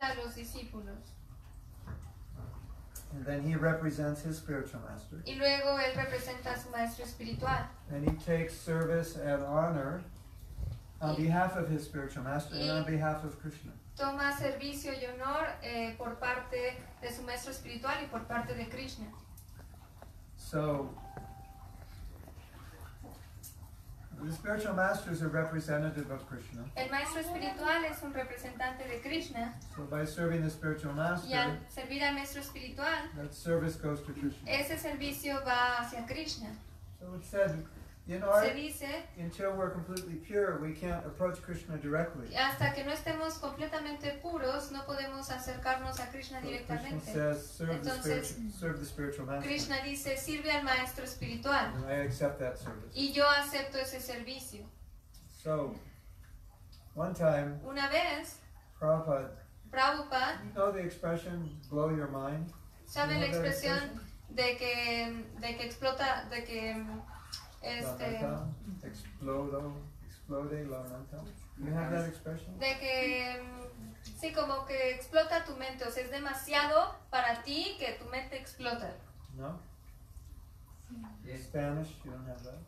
a los discípulos. And then he represents his spiritual master. Y luego él representa a su maestro espiritual. And he takes service and honor on Y- behalf of his spiritual master and on behalf of Krishna. Toma servicio y honor eh, por parte de su maestro espiritual y por parte de Krishna. So the spiritual master is a representative of Krishna. El maestro espiritual es un representante de Krishna So by serving the spiritual master, y al servir al maestro espiritual, that service goes to Krishna. ese servicio va hacia Krishna. So it said, in Se our dice, until we're completely pure, we can't approach Krishna directly. que hasta que no estemos completamente puros, no podemos acercarnos a Krishna Krishna directamente. says, serve the, Entonces, spiritual, serve the spiritual master. Krishna dice, sirve al maestro espiritual. And I accept that service. Y yo acepto ese servicio. So, one time, Una vez, Prabhupada, Prabhupada, you know the expression, blow your mind? ¿sabe You la know expresión de que, de que explota, de que este, explodo, explode la expression? de que sí, como que explota tu mente, o sea, es demasiado para ti que tu mente explota. No? Spanish, you don't have that?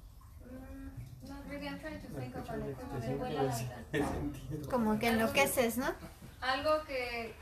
Mm, No, really, I'm trying to think of entiendo. Como que enloqueces, ¿no? Algo que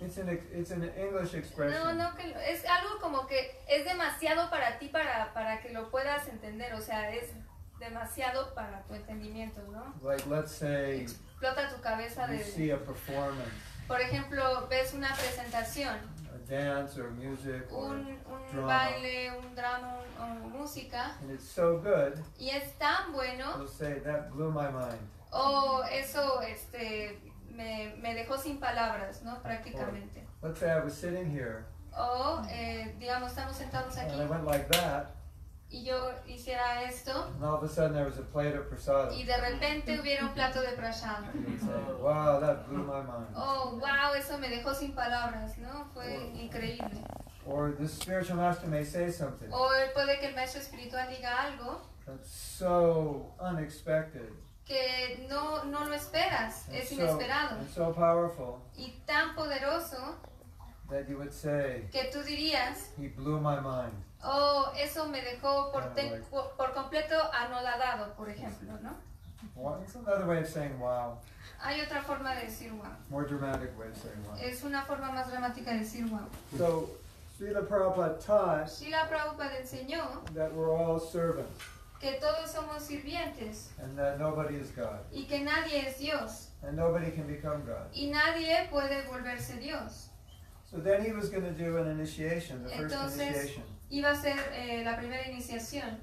It's an, it's an English no, expression. no que lo- es algo como que es demasiado para ti para para que lo puedas entender, o sea, es demasiado para tu entendimiento, ¿no? Like, let's say Explota tu cabeza you see de a performance, por ejemplo, ves una presentación, a dance or music, or, un, un drama. baile, un drama, un- o música and it's so good, y es tan bueno say, that blew my mind. o eso este me, me dejó sin palabras, ¿no? Prácticamente. Let's say I was sitting here, O, eh, digamos, estamos sentados and aquí I went like that, y yo hiciera esto and all of a sudden there was a plate of prasada. y de repente hubiera un plato de. You'd say, wow, that blew my mind. Oh, wow, eso me dejó sin palabras, ¿no? Fue increíble. Or the spiritual master may say something O puede que el maestro espiritual diga algo that's so unexpected, que no, no lo esperas, and es so, inesperado and so powerful y tan poderoso that you would say, que tú dirías, he blew my mind. oh, eso me dejó por, like- por, completo anodadado, por ejemplo, ¿no? Wow, It's another way of saying wow, Hay otra forma de decir wow. more dramatic way of saying wow. Es una forma más dramática de decir wow. So, Srila Prabhupada taught Srila Prabhupada enseñó that we're all servants que todos somos sirvientes and that nobody is God y que nadie es Dios and nobody can become God. y nadie puede volverse Dios. So then he was going to do an initiation, the first Entonces- initiation. Iba a ser eh, la primera iniciación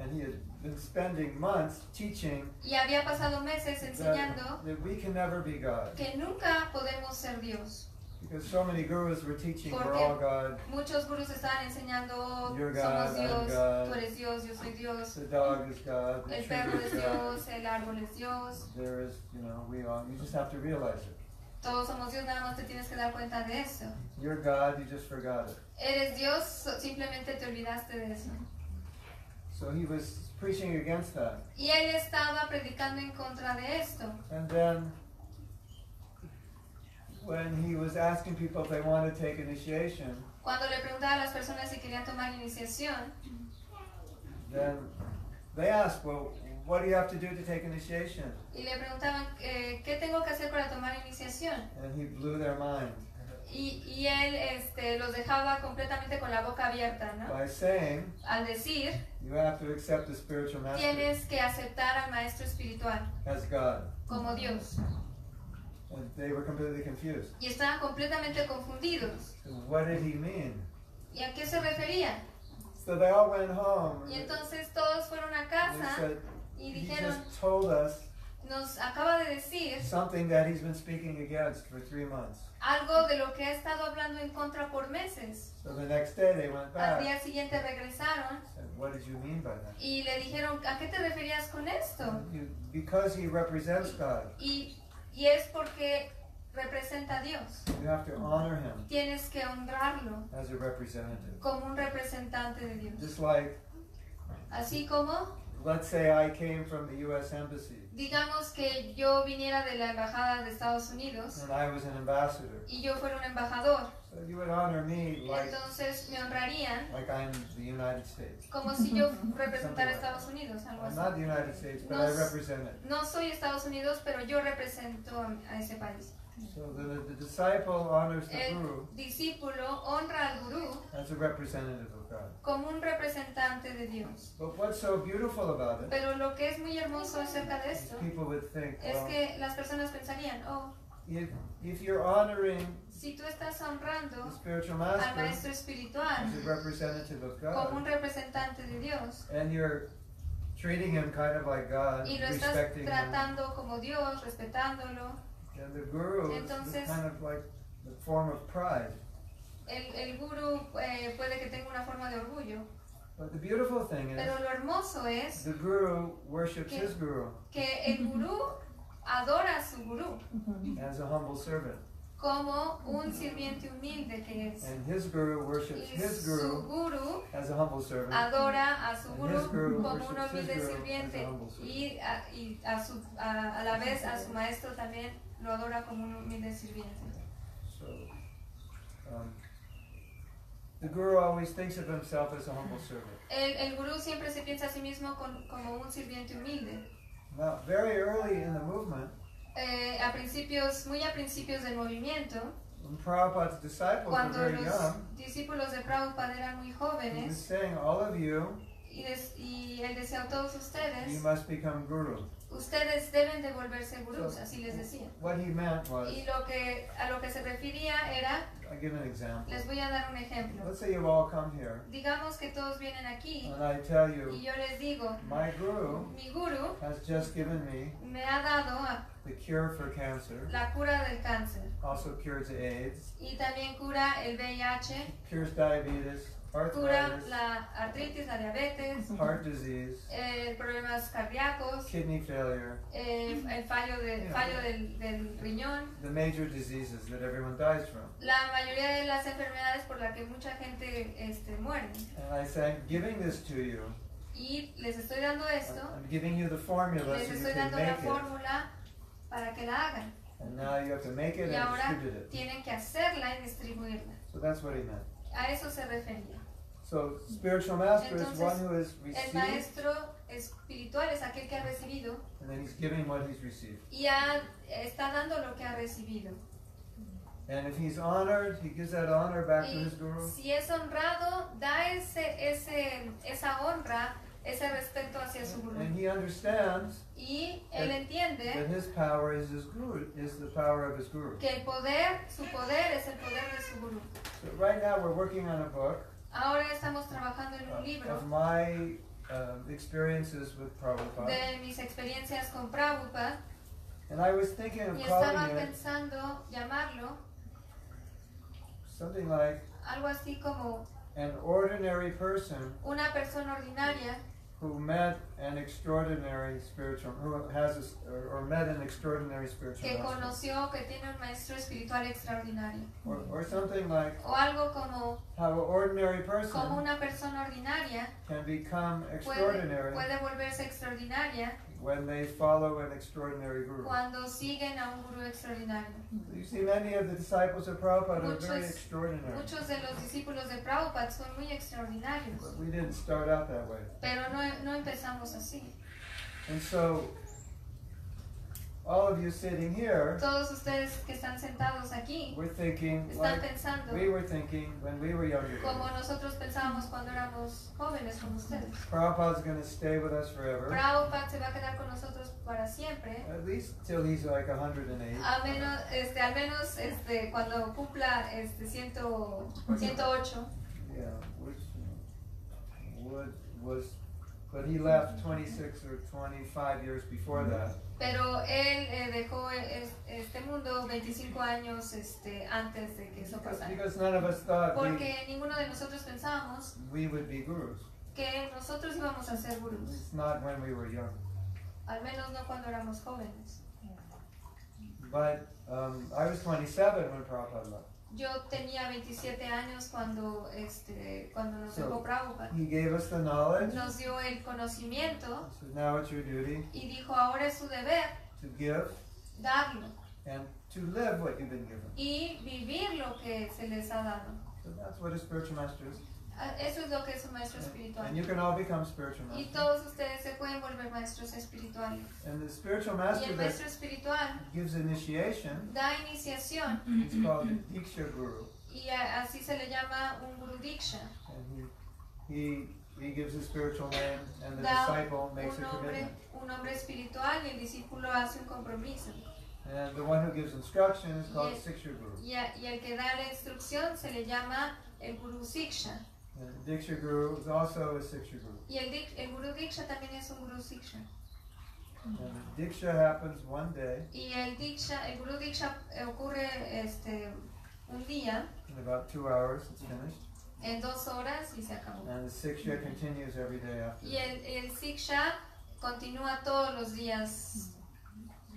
And he had been spending months teaching y había pasado meses enseñando that, that we can never be God. que nunca podemos ser Dios. Because so many gurus were teaching we're all God, Muchos gurús estaban enseñando, You're somos God, I'm God. tú eres Dios, yo soy Dios, the dog is God, the el tree perro is es God. Dios, el árbol es Dios, There is, you know, we all, you just have to realize it. todos somos Dios, nada más te tienes que dar cuenta de eso. You're God, you just forgot it. Eres Dios, so- simplemente te olvidaste de eso. So he was preaching against that. Y él estaba predicando en contra de esto. And then when he was asking people if they wanted to take initiation, Cuando le preguntaba a las personas si querían tomar iniciación, then they asked, well, what do you have to do to take initiation? y le preguntaban, eh, ¿qué tengo que hacer para tomar iniciación? And he blew their mind Y, y él este, los dejaba completamente con la boca abierta, ¿no? by saying, Al decir, you have to accept the spiritual master tienes que aceptar al maestro espiritual as God. como Dios. And they were completely confused. Y estaban completamente confundidos. What did he mean? ¿Y a qué se refería? So they all went home. Y entonces todos fueron a They casa said, y he dijeron, just told us nos acaba de decir something that he's been speaking against for three months. algo de lo que ha estado hablando en contra por meses. So the next day they went Al back. día siguiente regresaron Said, what did you mean by that? y le dijeron, ¿a qué te referías con esto? You, because he represents God, Y, y es porque representa a Dios. you have to honor him Tienes que honrarlo as a representative. como un representante de Dios. Just like, Así como, let's say I came from the U.S. Embassy Digamos que yo viniera de la embajada de Estados Unidos and I was an ambassador. y yo fuera un embajador. So you would honor me like, Entonces me honrarían like I'm the United States. como si yo representara Estados Unidos, algo I'm así. not the United States, but No I represent it. No soy Estados Unidos, pero yo represento a, a ese país. So the, the disciple honors the El guru discípulo honra al gurú as a representative of God. como un representante de Dios. But what's so beautiful about it Pero lo que es muy hermoso acerca de is esto people would think, es well, que las personas pensarían, oh, if, if you're honoring si tú estás honrando al maestro espiritual como un representante de Dios. And you're treating him kind of like God, y lo estás him, tratando como Dios, respetándolo, and the guru is Entonces- kind of like the form of pride. el, el gurú eh, puede que tenga una forma de orgullo. But the beautiful thing is, Pero lo hermoso es the guru worships Que- his guru que el gurú adora a su gurú as a humble servant, como un sirviente humilde que es. and his guru worships Y his su guru guru as a humble servant. adora a su his guru como un humilde guru sirviente y, a, y a, su, a, a la vez a su maestro también lo adora como un humilde sirviente. So, um, the guru always thinks of himself as a humble servant. El, el gurú siempre se piensa a sí mismo con- como un sirviente humilde. Now, very early in the movement, Eh, a principios, muy a principios del movimiento, cuando los discípulos de Prabhupada eran muy jóvenes you, y, des- y él decía a todos you ustedes, must become guru. Ustedes deben de volverse gurús, así les decía. What he meant was, Y lo que, a lo que se refería era, I'll give an example. les voy a dar un ejemplo. Let's say you've all come here, Digamos que todos vienen aquí and I tell y you, yo les digo, my guru mi guru has just given me me ha dado a- the cure for cancer, la cura del cáncer also cures AIDS, y también cura el VIH, cures diabetes, cura arthritis, la artritis, la diabetes, heart disease, eh, problemas cardíacos, kidney failure, eh, el fallo, de, fallo del, del riñón, the major diseases that everyone dies from. la mayoría de las enfermedades por las que mucha gente este, muere. And I say, I'm giving this to you. Y les estoy dando esto, I'm giving you the formula les so you estoy can dando la make it. fórmula para que la hagan. And now you have to make it Y and ahora distribute it. tienen que hacerla y distribuirla. So that's what he meant. A eso se refería. So spiritual master is Entonces, one who has El received, maestro espiritual es aquel que ha recibido and then he's giving what he's received. y ha- está dando lo que ha recibido. And if he's honored, he gives that honor back to Y his guru. si es honrado, da ese, ese, esa honra, ese respeto hacia su gurú. And he understands Y él that entiende his power is his guru, is the power of his guru. que el poder, su poder es el poder de su gurú. So right now we're working on a book Ahora estamos trabajando en un of, libro of my um, experiences with Prabhupada. de mis experiencias con Prabhupada And I was thinking of y estaba pensando llamarlo something like algo así como an ordinary person una persona ordinaria who met an extraordinary spiritual, who has, a or, met an extraordinary spiritual que master. conoció que tiene un maestro espiritual extraordinario. Or, or something like O algo como, how an ordinary como person una persona ordinaria can become puede, extraordinary puede volverse extraordinaria when they follow an extraordinary guru. cuando siguen a un gurú extraordinario. You see, many of the disciples of Prabhupada are very extraordinary. Muchos de los discípulos de Prabhupada son muy extraordinarios, But we didn't start out that way. pero no, no empezamos así. And so, all of you sitting here, Todos ustedes que están sentados aquí we're thinking están like pensando we were thinking when we were younger. como nosotros pensábamos cuando éramos jóvenes como ustedes. Prabhupada's going to stay with us forever, Prabhupada se va a quedar con nosotros para siempre, at least till he's like 108. a menos, este, al menos este, cuando cumpla este, ciento, 108. Yeah, which was, but he left 26 or 25 years before that. Pero él eh, dejó es- este mundo 25 años este, antes de que eso Because, pasara. because none of us thought we, ninguno de nosotros pensábamos we would be gurus. que nosotros íbamos a ser gurús, It's not when we were young. al menos no cuando éramos jóvenes. But um, I was 27 when Prabhupada left. Yo tenía 27 años cuando, este, cuando nos So- dejó Prabhupada. He gave us the knowledge. Nos dio el conocimiento So now it's your duty y dijo, ahora es su deber to give darlo and to live what you've been given. y vivir lo que se les ha dado. So that's what a spiritual master is. Ah, Eso es lo que es un maestro And espiritual. you can all become spiritual Y masters. todos ustedes se pueden volver maestros espirituales. And the spiritual Y master el that maestro espiritual gives initiation da iniciación is called Diksha Guru. y a- así se le llama un Guru Diksha. And he, he, he gives a spiritual name and the Da disciple makes un a nombre, commitment. un nombre espiritual y el discípulo hace un compromiso. And the one who gives instruction is called. Siksha Guru. Y, a- y el que da la instrucción se le llama el Guru Siksha. The Diksha Guru is also a Siksha Guru. Y el, el Guru Diksha también es un Guru Siksha. And the Diksha happens one day Y el Diksha, el Guru Diksha eh, ocurre este, un día, in about two hours, it's finished. en dos horas y se acabó. And the Siksha continues every day after. Y el, el Siksha continúa todos los días,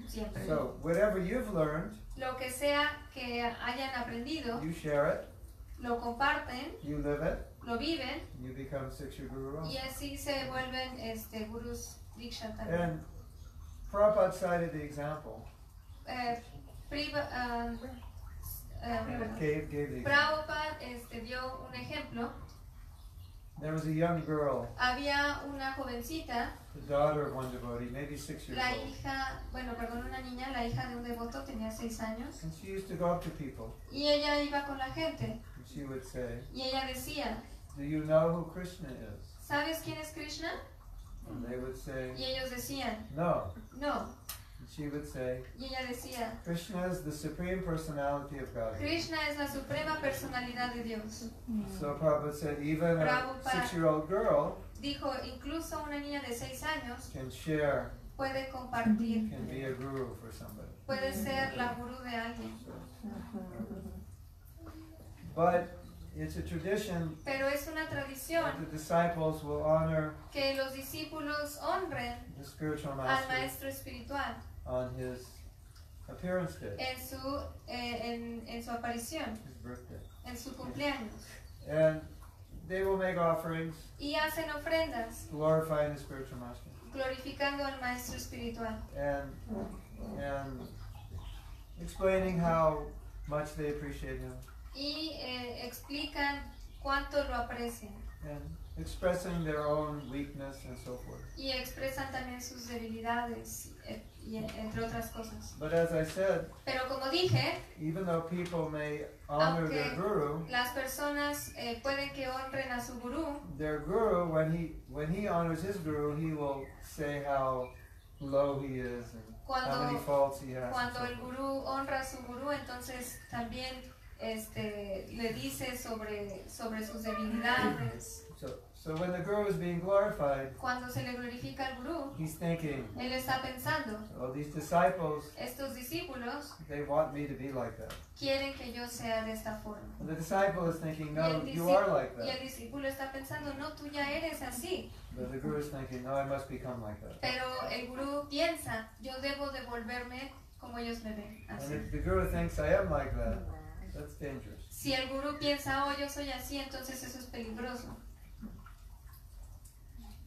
siempre. So, whatever you've learned, Lo que sea que hayan aprendido, you share it, lo comparten, you live it, lo viven you become Guru y así se vuelven este, Gurus Diksha también. And Prabhupada cited the example. Eh, priva- um, um, Gave, gave the example. Prabhupada este, dio un ejemplo. There was a young girl, Había una jovencita, the daughter of one devotee, maybe six years la old. hija, bueno, perdón, una niña, la hija de un devoto, tenía seis años, And she used to go up to people y ella iba con la gente, and she would say, y ella decía, Do you know who Krishna is? ¿sabes quién es Krishna? And they would say, Y ellos decían, No. no, And she would say, y ella decía, Krishna is the supreme personality of God. Krishna es la suprema personalidad de Dios. So Prabhupada said, even a Prabhupada- six year old girl Dijo, incluso una niña de seis años can share, puede compartir, can be a guru for somebody. puede ser la gurú de alguien. But it's a tradition Pero es una tradición that the disciples will honor que los discípulos honren the spiritual al master maestro espiritual on his appearance day, en su, eh, en, en su aparición, his birthday. en su cumpleaños. And they will make offerings Y hacen ofrendas glorifying the spiritual master. glorificando al maestro espiritual And, and explaining how much they appreciate him. Y eh, explican cuánto lo aprecian and expressing their own weakness and so forth. y expresan también sus debilidades, eh, y, entre otras cosas. But as I said, Pero como dije, even though people may honor their Aunque- guru, las personas eh, pueden que honren a su gurú, their guru when he when he honors his guru, he will say how low he is and how many cuando, faults he has. and cuando el gurú honra a su gurú, entonces también este, le dice sobre, sobre sus debilidades. So, so when the guru is being glorified, Cuando se le glorifica al gurú, he's thinking, él está pensando, well, these disciples, estos discípulos they want me to be like that. quieren que yo sea de esta forma. And the disciple is thinking, no, you are like y el that. discípulo está pensando, no, tú ya eres así. But the guru is thinking, no, I must become like that. Pero el gurú piensa, yo debo de volverme como ellos me ven. And Así. if the guru thinks I am like that, that's dangerous. Si el gurú piensa, oh, yo soy así, entonces eso es peligroso.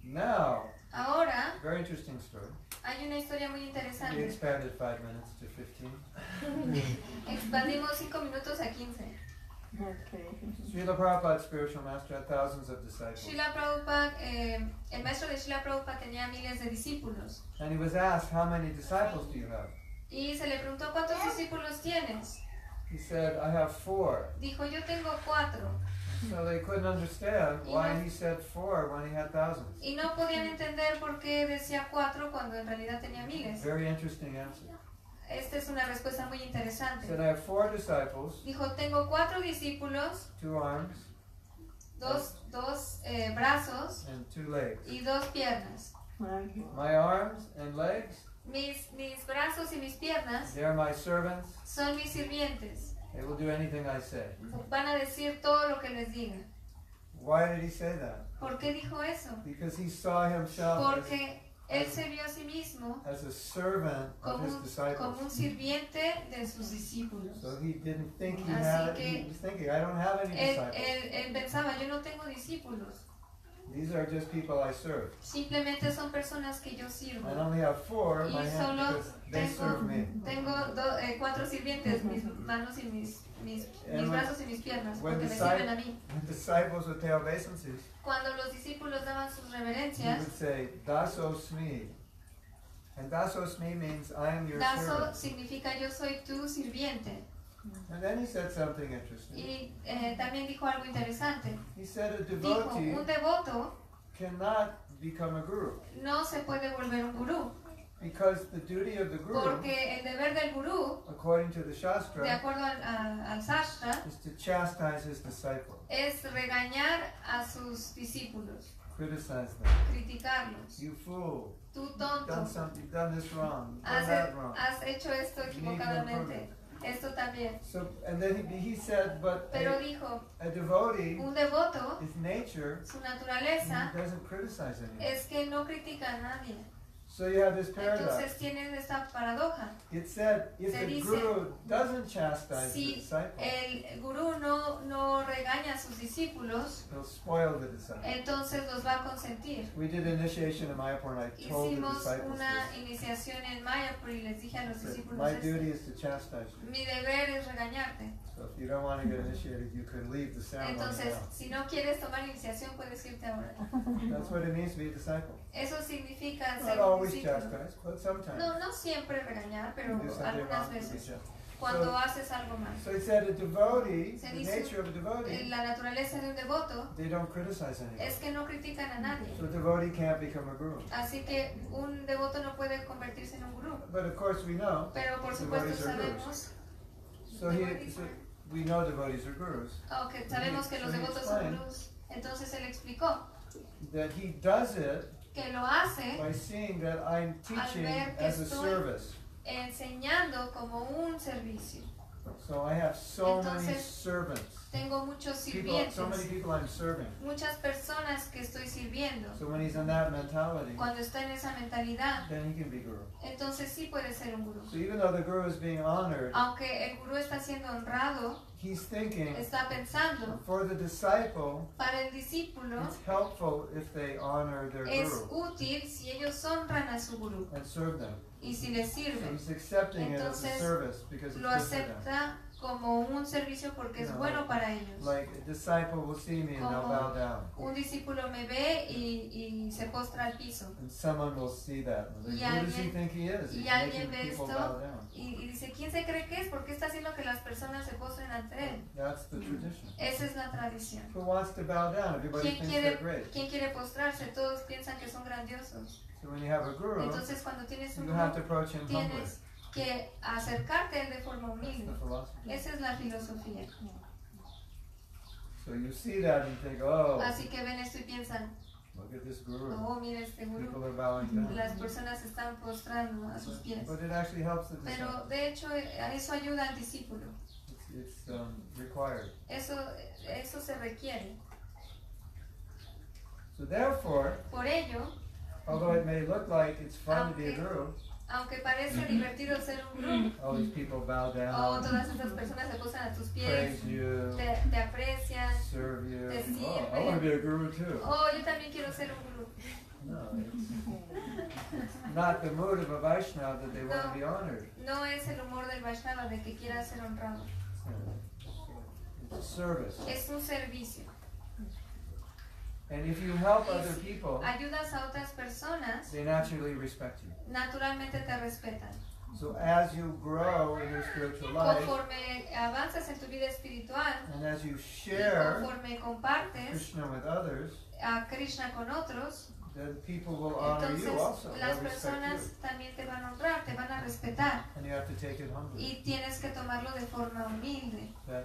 Now, Ahora, very interesting story. hay una historia muy We interesante. expanded five minutes to 15. Expandimos 5 minutos a 15. Okay. Srila Prabhupada, spiritual master, had thousands of disciples. Srila Prabhupada, eh, el maestro de Srila Prabhupada tenía miles de discípulos. And he was asked, How many disciples do you have? Y se le preguntó, ¿cuántos discípulos tienes? He said, I have four. Dijo, yo tengo cuatro. So they couldn't understand why he said four when he had thousands. Y no podían entender por qué decía cuatro cuando en realidad tenía miles. Very interesting answer. Esta es una respuesta muy He interesante. said, I have four disciples, Dijo, tengo cuatro discípulos, two arms, dos, dos eh, brazos and two legs. y dos piernas. My arms and legs, Mis, mis brazos y mis piernas they are my servants. son mis sirvientes. They will do anything I say. Van a decir todo lo que les diga. Why did he say that? ¿Por qué dijo eso? Because he saw himself as, Porque Él se vio a sí mismo as a servant of como his un, disciples. como un sirviente de sus discípulos. So he didn't think he Así had, que- he was thinking, I don't have any Él, disciples. él, él pensaba, yo no tengo discípulos, These are just people I serve. simplemente son personas que yo sirvo. I only have four Y my solo they tengo- serve me. Tengo do- eh, cuatro sirvientes, mis manos y mis, mis, And mis brazos y mis piernas, porque me sirven a mí. When disciples would pay obeisances, Cuando los discípulos daban sus he reverencias, would say, Dasos me. And Dasos me means I am your daso servant. significa yo soy tu sirviente. And then he said something interesting. Y eh, también dijo algo interesante. He said a Dijo, devotee un devoto cannot become a guru no se puede volver un gurú, because the duty of the guru, porque el deber del gurú, according to the de Shastra, acuerdo al, a- al Sastra, is to chastise his disciple, es regañar a sus discípulos, criticize them. criticarlos. You fool, Tú you've done tonto, something, you've done this wrong, you've done has, that wrong. has hecho esto equivocadamente, esto también. So, and then he, he said, but Pero a, dijo, a devotee, un devoto, his nature, su naturaleza doesn't criticize anyone. es que no critica a nadie. So you have this paradox. Entonces tienes esta paradoja. It said, if Se the dice, guru doesn't chastise the Si disciple, el gurú no, no regaña a sus discípulos, he'll spoil the disciple. entonces los va a consentir. We did initiation in Mayapur and I told the Hicimos disciples una this. iniciación en Mayapur y les dije a los discípulos My duty is to chastise you. Mi deber es regañarte. So if you don't want to get initiated, you could leave the ceremony Entonces, si no quieres tomar iniciación, puedes irte ahora. That's what it means to be a disciple. Eso significa Not ser un always discípulo. chastise, but sometimes. No, no siempre regañar, pero you do something algunas wrong, you be veces. Cuando So- haces algo mal. So he said a devotee, Se the dice- nature of a devotee, La naturaleza de un devoto they don't criticize anyone. es que no critican a nadie. So a devotee can't become a guru. Así que un devoto no puede convertirse en un gurú. But of course we know, Pero por supuesto Devotees are sabemos, so he, so we know devotees are gurus, oh, que sabemos que los devotos son gurús. Entonces él explicó that he does it que lo hace by seeing that I'm teaching as a service. enseñando como un servicio. So I have so many Entonces, servants. Tengo muchos People, so many sirvientes, people I'm serving. muchas personas que estoy sirviendo. So when he's in that mentality, Cuando está en esa mentalidad, then he can be guru. entonces sí puede ser un gurú. So even though the guru is being honored, Aunque el gurú está siendo honrado, he's thinking está pensando, for the disciple, para el discípulo it's helpful if they honor their es guru útil si ellos honran a su gurú and serve them. y si les So sirve. he's accepting it as a Entonces, service because it's Lo acepta como un servicio porque es No. bueno para ellos. Como-. Un discípulo me ve y, y se postra al piso Y alguien- y alguien ve esto. y, y dice, ¿quién se cree que es? ¿Por qué está haciendo que las personas se postren ante él? Esa es la tradición. Who wants to bow down? Everybody ¿Quién quiere. ¿Quién quiere postrarse? Todos piensan que son grandiosos. Entonces cuando tienes un gurú, tienes que acercarte a él de forma humilde. Esa es la filosofía. So you see that and think, oh, Así que ven esto y piensan, look at this guru. oh, mira este. People are bowing down. Las personas están postrando a sus pies. But it actually helps the. Pero de hecho eso ayuda al discípulo. It's, it's um, required. Eso, eso se requiere. So therefore, Por ello, although it may look like it's fun to be a Aunque- guru, aunque parece divertido ser un gurú, all these people bow down, todas estas personas se posan a tus pies, you, te, te aprecian, serve you. te Oh, I sirven. want to be a guru too. oh, yo también quiero ser un gurú. No, it's, not the mood of a Vaishnava that they want to be honored. No es el humor del Vaishnava de que quiera ser honrado. It's a service. Es un servicio. And if you help other people, Ayudas a otras personas, they naturally respect you. Naturalmente te respetan. So as you grow in your spiritual life, Conforme avanzas en tu vida espiritual and as you share conforme compartes Krishna with others, a Krishna con otros, then people will honor you entonces also. las personas you. también te van a honrar, te van a respetar And you have to take it humbly. y tienes que tomarlo de forma humilde. That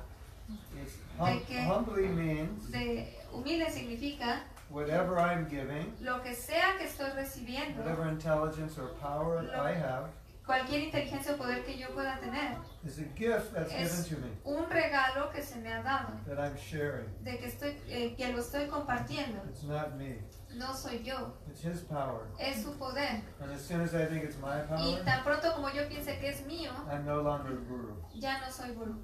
it's hum- De que- humbly means De humilde significa whatever I'm giving, lo que sea que estoy recibiendo, whatever intelligence or power Lo- I have, cualquier inteligencia o poder que yo pueda tener. It's a gift that's Es given to me un regalo que se me ha dado, that I'm sharing. de que, estoy, eh, que lo estoy compartiendo. It's not me. No soy yo, It's His power. es su poder. And as soon as I think it's my Y power, tan pronto como yo piense que es mío, I'm no longer guru. ya no soy gurú.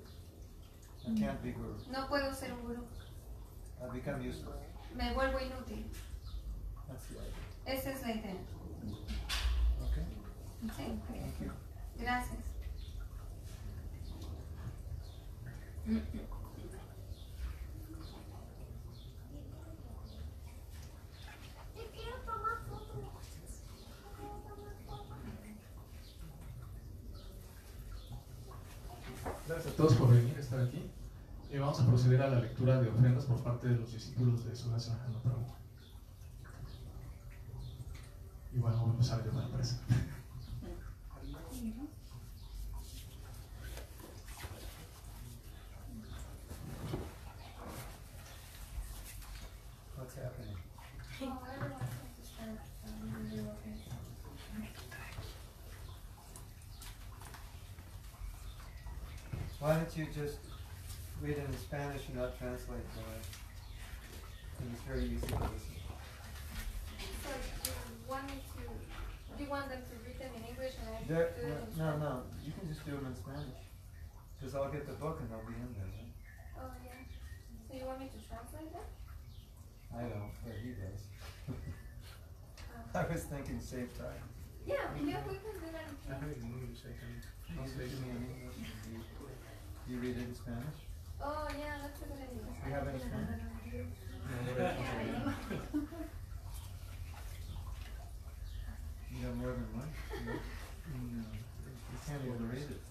I can't be guru. No puedo ser un gurú. I become useless. Me vuelvo inútil. Esa es la idea. Okay. Sí, gracias. Gracias a todos por venir a estar aquí. Vamos a proceder a la lectura de ofrendas por parte de los discípulos de su nación. Y bueno, empezar yo para la presa. Why don't you just read it in Spanish and not translate for us? And it's very easy to listen. So you want me to, do you want them to read them in English and I There, do it in no, no, you can just do them in Spanish. Because I'll get the book and they'll be in there. Right? Oh, yeah. So you want me to translate them? I don't, but he does. Oh. I was thinking save time. Yeah, yeah, we can do that. I have it in English, I can You translate do me in it. You, you read it in Spanish? Oh, yeah, that's a good idea. You have any? You have more than one? No. You can't even read it.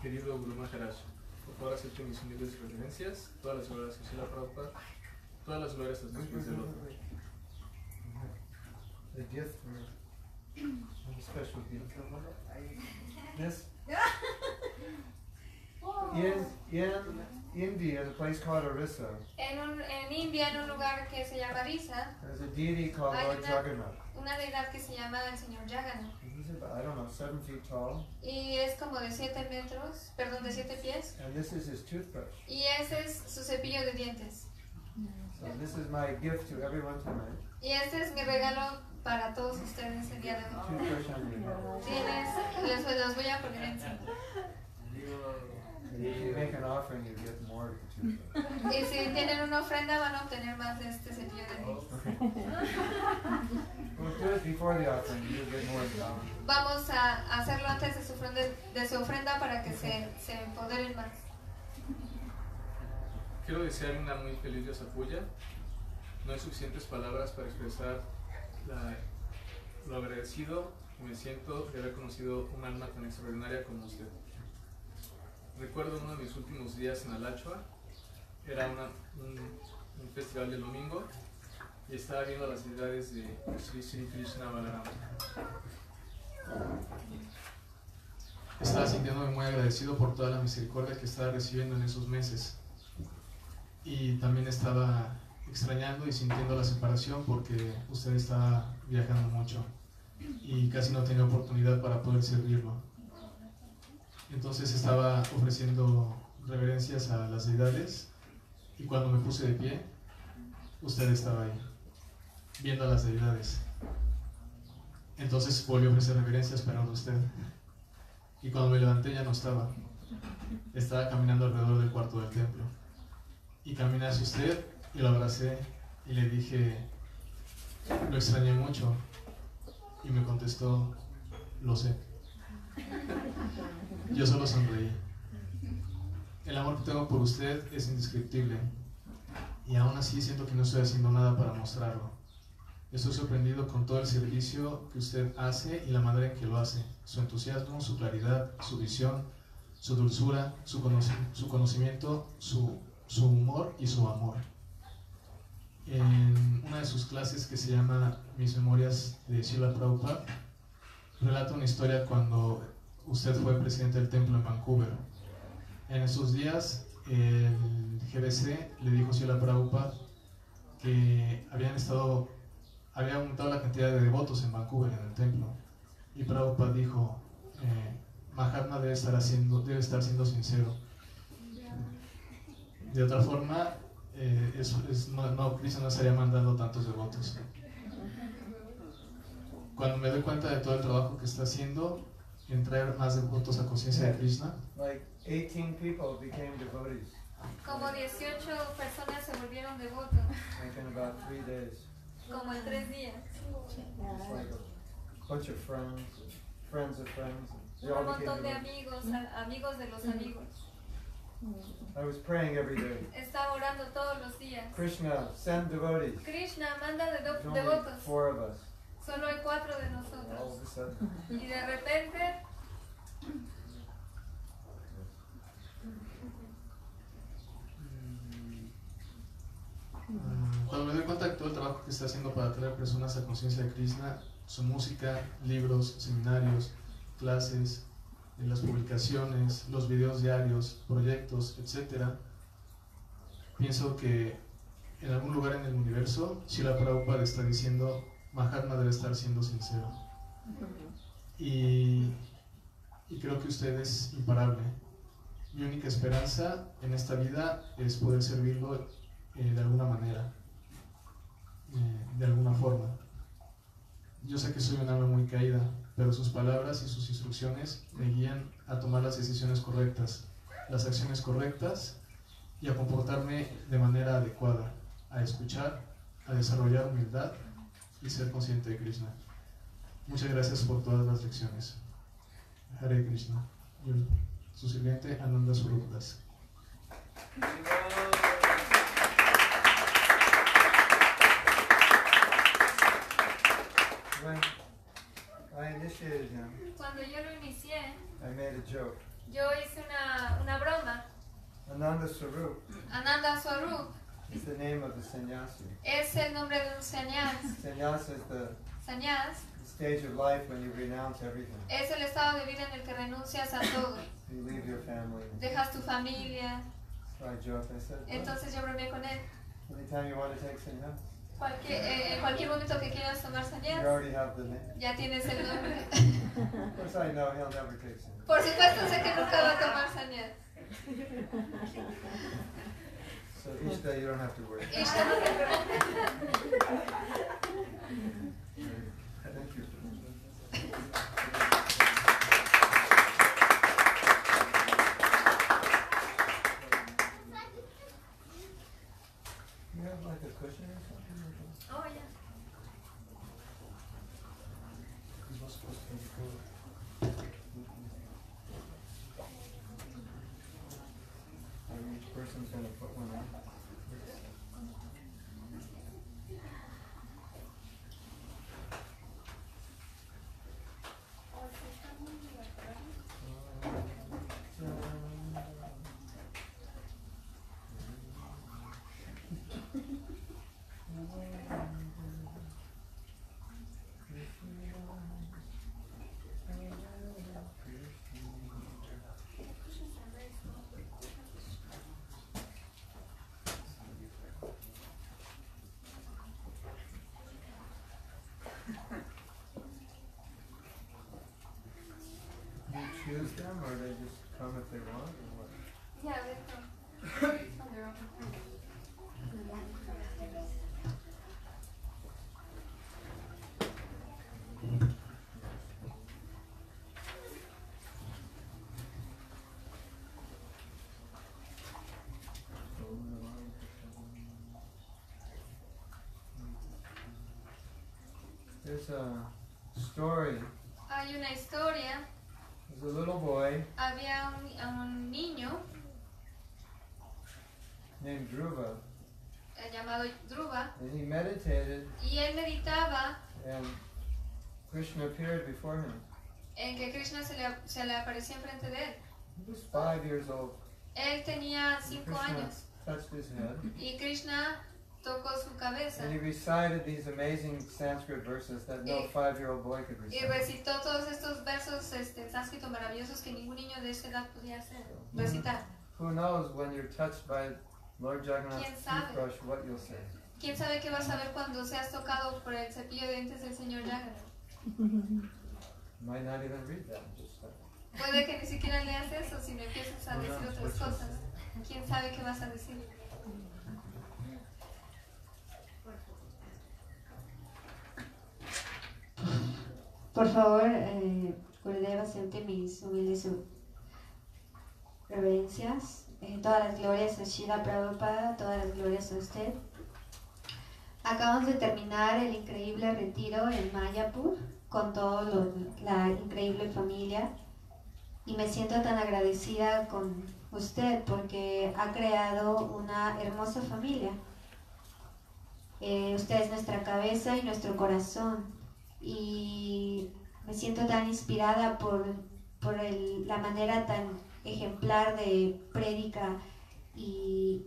Querido Guru Maharaj, por favor acepte mis humildes reverencias, todas las glorias a Srila Prabhupada, todas las glorias a sus pies wait, del The gift for a special gift. This in in India, the place called Orissa, En, un, en India, en un lugar que se llama Risa, there's a deity called Lord una- Jagannath. una deidad que se llama el señor Jagannath. He's about, I don't know, seven feet tall, Y es como de 7 metros, perdón, de 7 pies. and this is his toothbrush. Y ese es su cepillo de dientes. So this is my gift to everyone tonight. Y este es mi regalo para todos ustedes el día de hoy. Head. Tienes, les voy a poner encima. Y si tienen una ofrenda van a obtener más de este cepillo de dientes. Vamos a hacerlo antes de su ofrenda, de su ofrenda para que se, se empoderen más. Quiero desearle una muy feliz Yasapuya. No hay suficientes palabras para expresar lo agradecido me siento de haber conocido un alma tan extraordinaria como usted. Recuerdo uno de mis últimos días en Alachua. Era un, festival del domingo y estaba viendo las deidades de Sri Sri Krishna. Estaba sintiéndome muy agradecido por toda la misericordia que estaba recibiendo en esos meses y también estaba extrañando y sintiendo la separación porque usted estaba viajando mucho y casi no tenía oportunidad para poder servirlo. Entonces estaba ofreciendo reverencias a las deidades y cuando me puse de pie, usted estaba ahí, viendo a las deidades. Entonces volví a ofrecer reverencias pero a usted. Y cuando me levanté ya no estaba. Estaba caminando alrededor del cuarto del templo y caminé hacia usted y lo abracé y le dije, lo extrañé mucho. Y me contestó, lo sé. Yo solo sonreí. El amor que tengo por usted es indescriptible y aún así siento que no estoy haciendo nada para mostrarlo. Estoy sorprendido con todo el servicio que usted hace y la manera en que lo hace, su entusiasmo, su claridad, su visión, su dulzura, su, conoci- su conocimiento, su humor y su amor. En una de sus clases que se llama Mis Memorias de Sheila Prabhupada, relata una historia cuando usted fue presidente del templo en Vancouver. En esos días el GBC le dijo a la Prabhupada que habían estado, había aumentado la cantidad de devotos en Vancouver, en el templo. Y Prabhupada dijo, eh, Mahatma debe estar, haciendo, debe estar siendo sincero. De otra forma, eh, es, es, no, no, Cristo no estaría mandando tantos devotos. Cuando me doy cuenta de todo el trabajo que está haciendo en traer más devotos a conciencia de Krishna, Like 18 people became devotees Como 18 personas se volvieron devotos, like in about three days. como en tres días. It's like a bunch of friends, friends of friends. They Un montón de devotees. amigos, amigos de los amigos. I was praying every day. Estaba orando todos los días. Krishna, send devotees. Krishna manda de There's only devotos. four of us. Solo hay cuatro de All nosotros. of a sudden, Y de repente, Mm, Cuando me doy cuenta de todo el trabajo que está haciendo para atraer personas a conciencia de Krishna, su música, libros, seminarios, clases, en las publicaciones, los videos diarios, proyectos, etc., pienso que en algún lugar en el universo, Srila Prabhupada está diciendo, Mahatma debe estar siendo sincero. Y, y creo que usted es imparable. Mi única esperanza en esta vida es poder servirlo eh, de alguna manera, eh, de alguna forma. Yo sé que soy un alma muy caída, pero sus palabras y sus instrucciones me guían a tomar las decisiones correctas, las acciones correctas y a comportarme de manera adecuada, a escuchar, a desarrollar humildad y ser consciente de Krishna. Muchas gracias por todas las lecciones. Hare Krishna. Su sirviente Ananda Swarupas. When I initiated him, cuando yo lo inicié, I made a joke. yo hice una, una broma. Ananda Sarup Ananda Swarup is the name of the sannyasi. es el nombre de un sannyas. Sannyas is the Sannyas stage of life when you renounce everything. es el estado de vida en el que renuncias a todo. You leave your family. Dejas tu familia. So I joked. I said, well, Entonces yo bromeé con él. anytime you want to take sannyas, Cualquier, eh, en cualquier momento que quieras tomar you sannyas, already have the name. ya tienes el nombre. Of course, I know he'll never take sannyas. Por supuesto sé que nunca va a tomar sannyas. So you don't have to worry. Ishta, no te preocupes. Thank. You choose them or they just come if they want or what? Ya, ven. There's a story. Hay una historia. There's a little boy Había un, un niño named Dhruva, llamado Dhruva and he meditated, y él meditaba and Krishna appeared before him. en que Krishna se le, se le aparecía enfrente de él. He was five years old. Él tenía cinco Krishna años touched his head, y Krishna tocó su cabeza and he recited these amazing Sanskrit verses that no Y- five-year-old boy could y recite. recitó todos estos versos este, en sánscrito maravillosos que ningún niño de esa edad podía hacer, recitar. Who knows when you're touched by Lord Jagannath's toothbrush, what you'll say. ¿Quién sabe qué vas a ver cuando seas tocado por el cepillo de dientes del señor Jagannath? Might not even read that. Puede que ni siquiera leas eso, sino empiezas a decir otras cosas. ¿Quién sabe qué vas a decir? Por favor, eh, acepte mis humildes reverencias. Eh, todas las glorias a Shila Prabhupada, todas las glorias a usted. Acabamos de terminar el increíble retiro en Mayapur con toda la increíble familia y me siento tan agradecida con usted porque ha creado una hermosa familia. Eh, usted es nuestra cabeza y nuestro corazón y me siento tan inspirada por, por el- la manera tan ejemplar de prédica y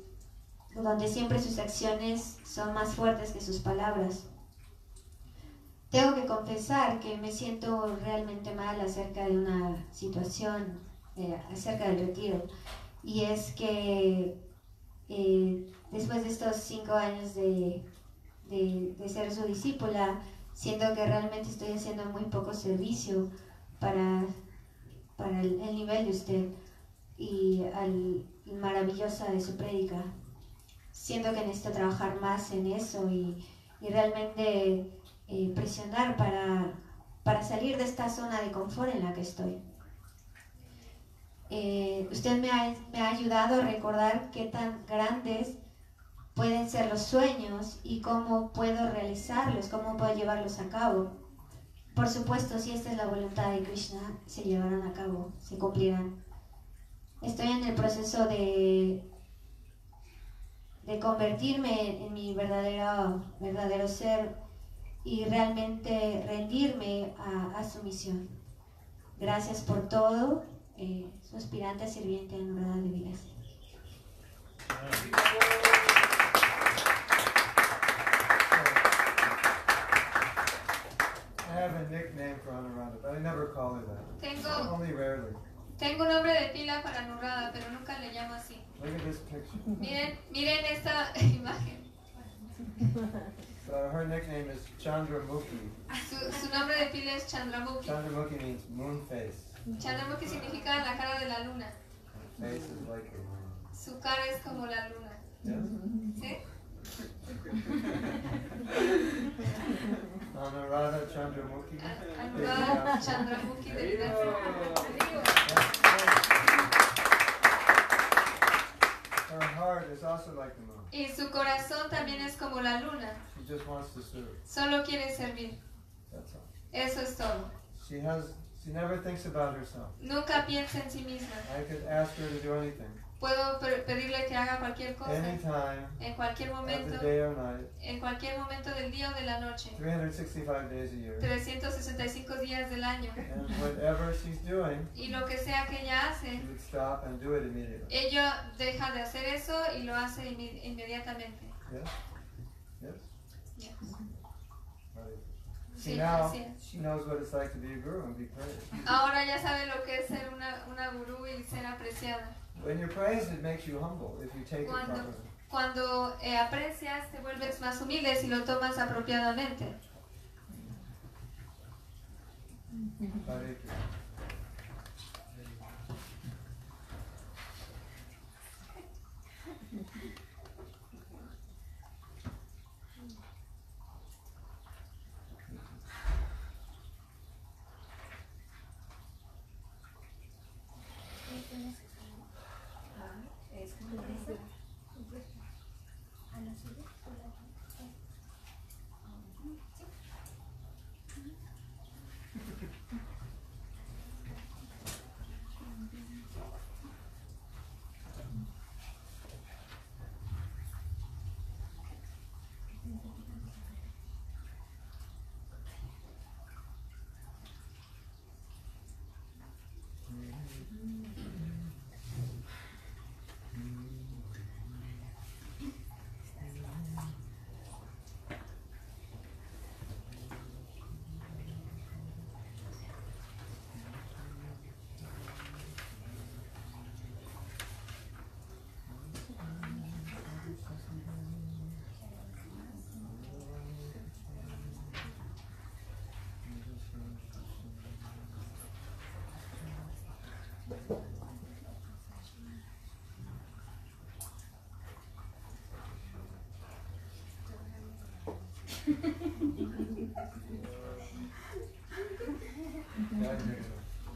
donde siempre sus acciones son más fuertes que sus palabras. Tengo que confesar que me siento realmente mal acerca de una situación, eh, acerca del retiro, y es que eh, después de estos cinco años de, de, de ser su discípula, siento que realmente estoy haciendo muy poco servicio para, para el, el nivel de usted y al maravillosa de su prédica. Siento que necesito trabajar más en eso y, y realmente eh, presionar para, para salir de esta zona de confort en la que estoy. Eh, usted me ha, me ha ayudado a recordar qué tan grandes pueden ser los sueños y cómo puedo realizarlos, cómo puedo llevarlos a cabo. Por supuesto, si esta es la voluntad de Krishna, se llevarán a cabo, se cumplirán. Estoy en el proceso de, de convertirme en mi verdadero, verdadero ser y realmente rendirme a, su misión. Gracias por todo, eh, su aspirante a sirviente en verdad de vidas. I have a nickname for but I never call her that. Tengo, Only rarely. tengo un nombre de pila para pero nunca le llamo así. Look at this picture. Miren, miren esta imagen. So her nickname is Chandramukhi. Su, su nombre de pila es Chandramukhi. Chandramukhi means moon face. Chandramukhi significa la cara de la luna. Face is like a moon. Su cara es como la luna. Yes? ¿Sí? Anuradha Chandramukhi. Anurada Chandramukhi de. Her heart is also like the moon. Y su corazón también es como la luna. She just wants to serve. Solo quiere servir. That's all. Eso es todo. She has. She never thinks about herself. Nunca piensa en sí misma. I could ask her to do anything, Puedo pe- pedirle que haga cualquier cosa. anytime, En cualquier momento. day or night, En cualquier momento del día o de la noche. 365 days a year. 365 días del año. And whatever she's doing, Y lo que sea que ella hace, stop and do it immediately. ella deja de hacer eso y lo hace inmi- inmediatamente. Yes? Yes? Yes. Right. Sí, See now, así es. she knows what it's like to be a guru and be praised. Ahora ya sabe lo que es ser una, una gurú y ser apreciada. When you're praised, it makes you humble if you take it Cuando, properly. cuando eh, aprecias, te vuelves más humilde si lo tomas apropiadamente. Hare Krishna.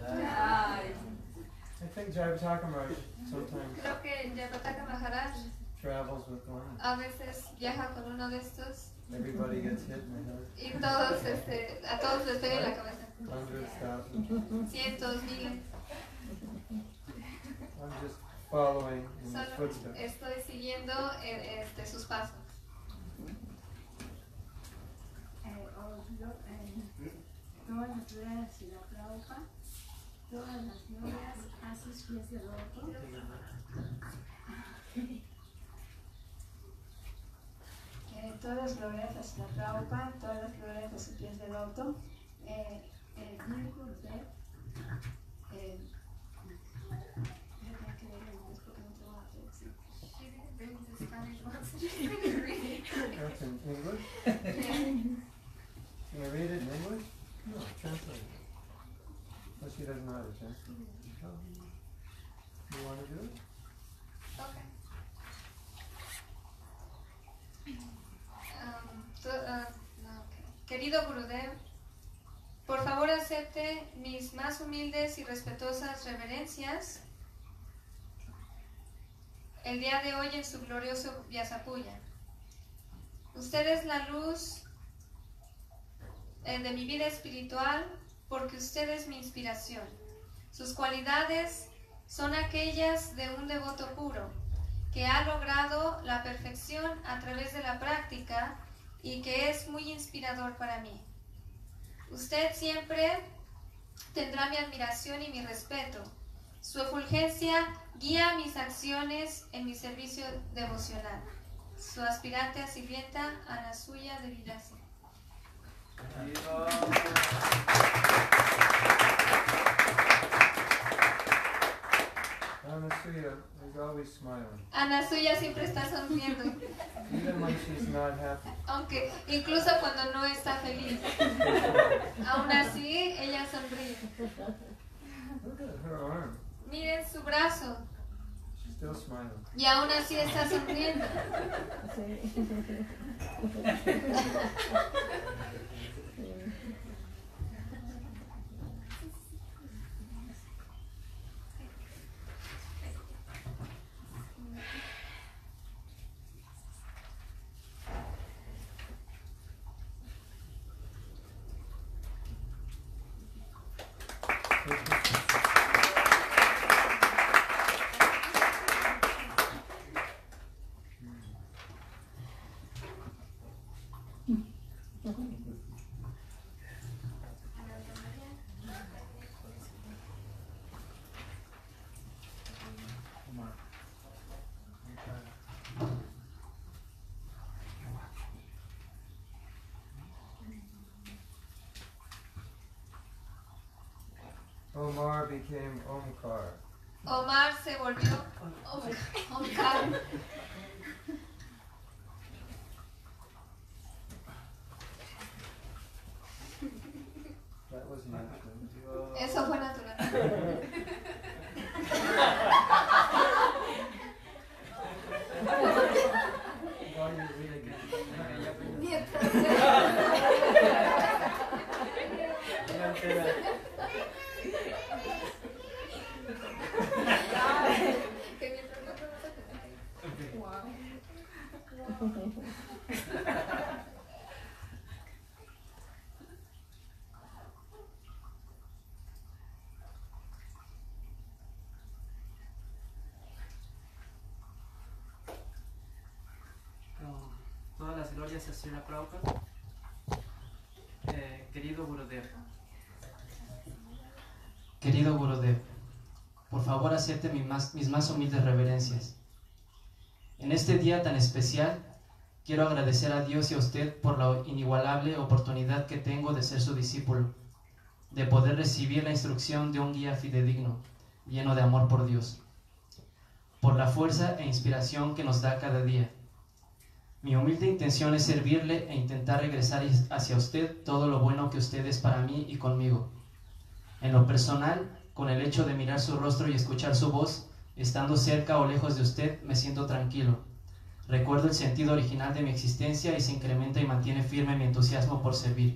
I think Jayapataka Maharaj sometimes creo que Jayapataka Maharaj travels with one. a veces viaja con uno de estos Everybody gets hit in the head. y todos, este, a todos les pega en la cabeza. Hundreds, thousands. Cientos, miles. I'm just following in his Solo footsteps. estoy siguiendo eh, este, sus pasos. Eh, eh, todas las glorias y la Prabhupada, todas las glorias a sus pies de loto. Eh, todas las glorias a Srila Prabhupada, todas las glorias a sus pies de loto. Eh, eh, Eh, el la. That's in English? Can I read it in English? No, translate it. But she doesn't know how to translate it. You want to do it? Ok. Um, to- ah, no, ok. Querido Gurudev, por favor acepte mis más humildes y respetuosas reverencias el día de hoy en su glorioso Vyasapuya. Usted es la luz de mi vida espiritual porque usted es mi inspiración. Sus cualidades son aquellas de un devoto puro que ha logrado la perfección a través de la práctica y que es muy inspirador para mí. Usted siempre tendrá mi admiración y mi respeto. Su efulgencia guía mis acciones en mi servicio devocional. Su aspirante a sirvienta, Anasuya de. Anasuya is always smiling, Anasuya siempre está sonriendo, even when she's not happy. aunque incluso cuando no está feliz. Aún así, ella sonríe. Look at her arm. Miren su brazo She's still smiling. y aún así está sonriendo. Omar became Omkar. Omar se volvió Omkar. glorias a Srila Prabhupada. Eh, querido Gurudev, Querido Gurudev, por favor acepte mis más humildes reverencias. En este día tan especial, quiero agradecer a Dios y a usted por la inigualable oportunidad que tengo de ser su discípulo, de poder recibir la instrucción de un guía fidedigno, lleno de amor por Dios, por la fuerza e inspiración que nos da cada día. Mi humilde intención es servirle e intentar regresar hacia usted todo lo bueno que usted es para mí y conmigo. En lo personal, con el hecho de mirar su rostro y escuchar su voz, estando cerca o lejos de usted, me siento tranquilo. Recuerdo el sentido original de mi existencia y se incrementa y mantiene firme mi entusiasmo por servir,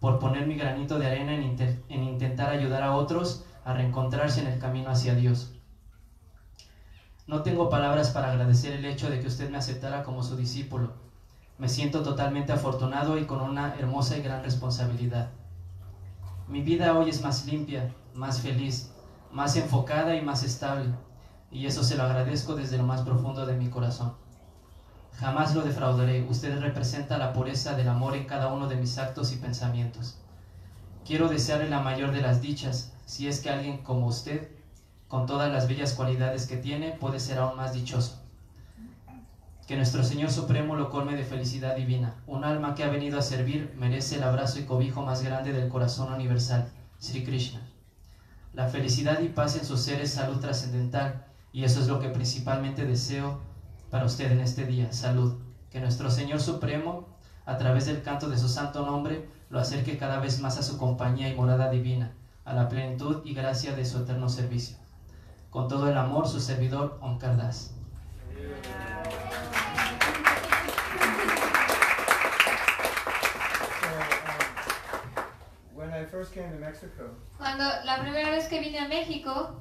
por poner mi granito de arena en, en intentar ayudar a otros a reencontrarse en el camino hacia Dios. No tengo palabras para agradecer el hecho de que usted me aceptara como su discípulo. Me siento totalmente afortunado y con una hermosa y gran responsabilidad. Mi vida hoy es más limpia, más feliz, más enfocada y más estable, y eso se lo agradezco desde lo más profundo de mi corazón. Jamás lo defraudaré, usted representa la pureza del amor en cada uno de mis actos y pensamientos. Quiero desearle la mayor de las dichas, si es que alguien como usted, con todas las bellas cualidades que tiene, puede ser aún más dichoso. Que nuestro Señor Supremo lo colme de felicidad divina. Un alma que ha venido a servir merece el abrazo y cobijo más grande del corazón universal, Sri Krishna. La felicidad y paz en su ser es salud trascendental y eso es lo que principalmente deseo para usted en este día. Salud. Que nuestro Señor Supremo, a través del canto de su santo nombre, lo acerque cada vez más a su compañía y morada divina, a la plenitud y gracia de su eterno servicio. Con todo el amor, su servidor Omkar Das. when I first came to Mexico, Cuando la primera vez que vine a México,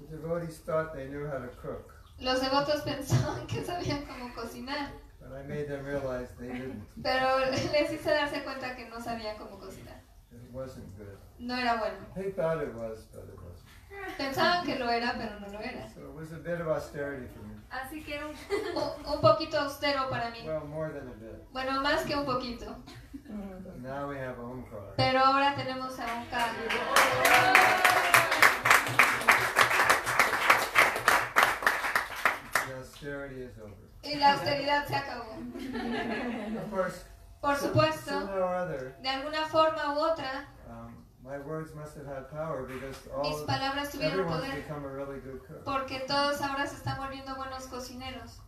the devotees thought they knew how to cook, los devotos pensaban que sabían cómo cocinar, but I made them realize they didn't. pero les hice darse cuenta que no sabían cómo cocinar. It wasn't good. No era bueno. Pensaban que lo era, pero no lo era. So it was a bit of austerity for me. Así que era un, un- poquito austero para mí. Well, more than a bit. Bueno, más que un poquito. But now we have Omkar. Pero ahora tenemos a un The austerity is over. Y la austeridad se acabó. Of course, Por some- supuesto, other, de alguna forma u otra, mis palabras tuvieron everyone's poder. become a really good cook. Porque todos ahora se están volviendo buenos cocineros.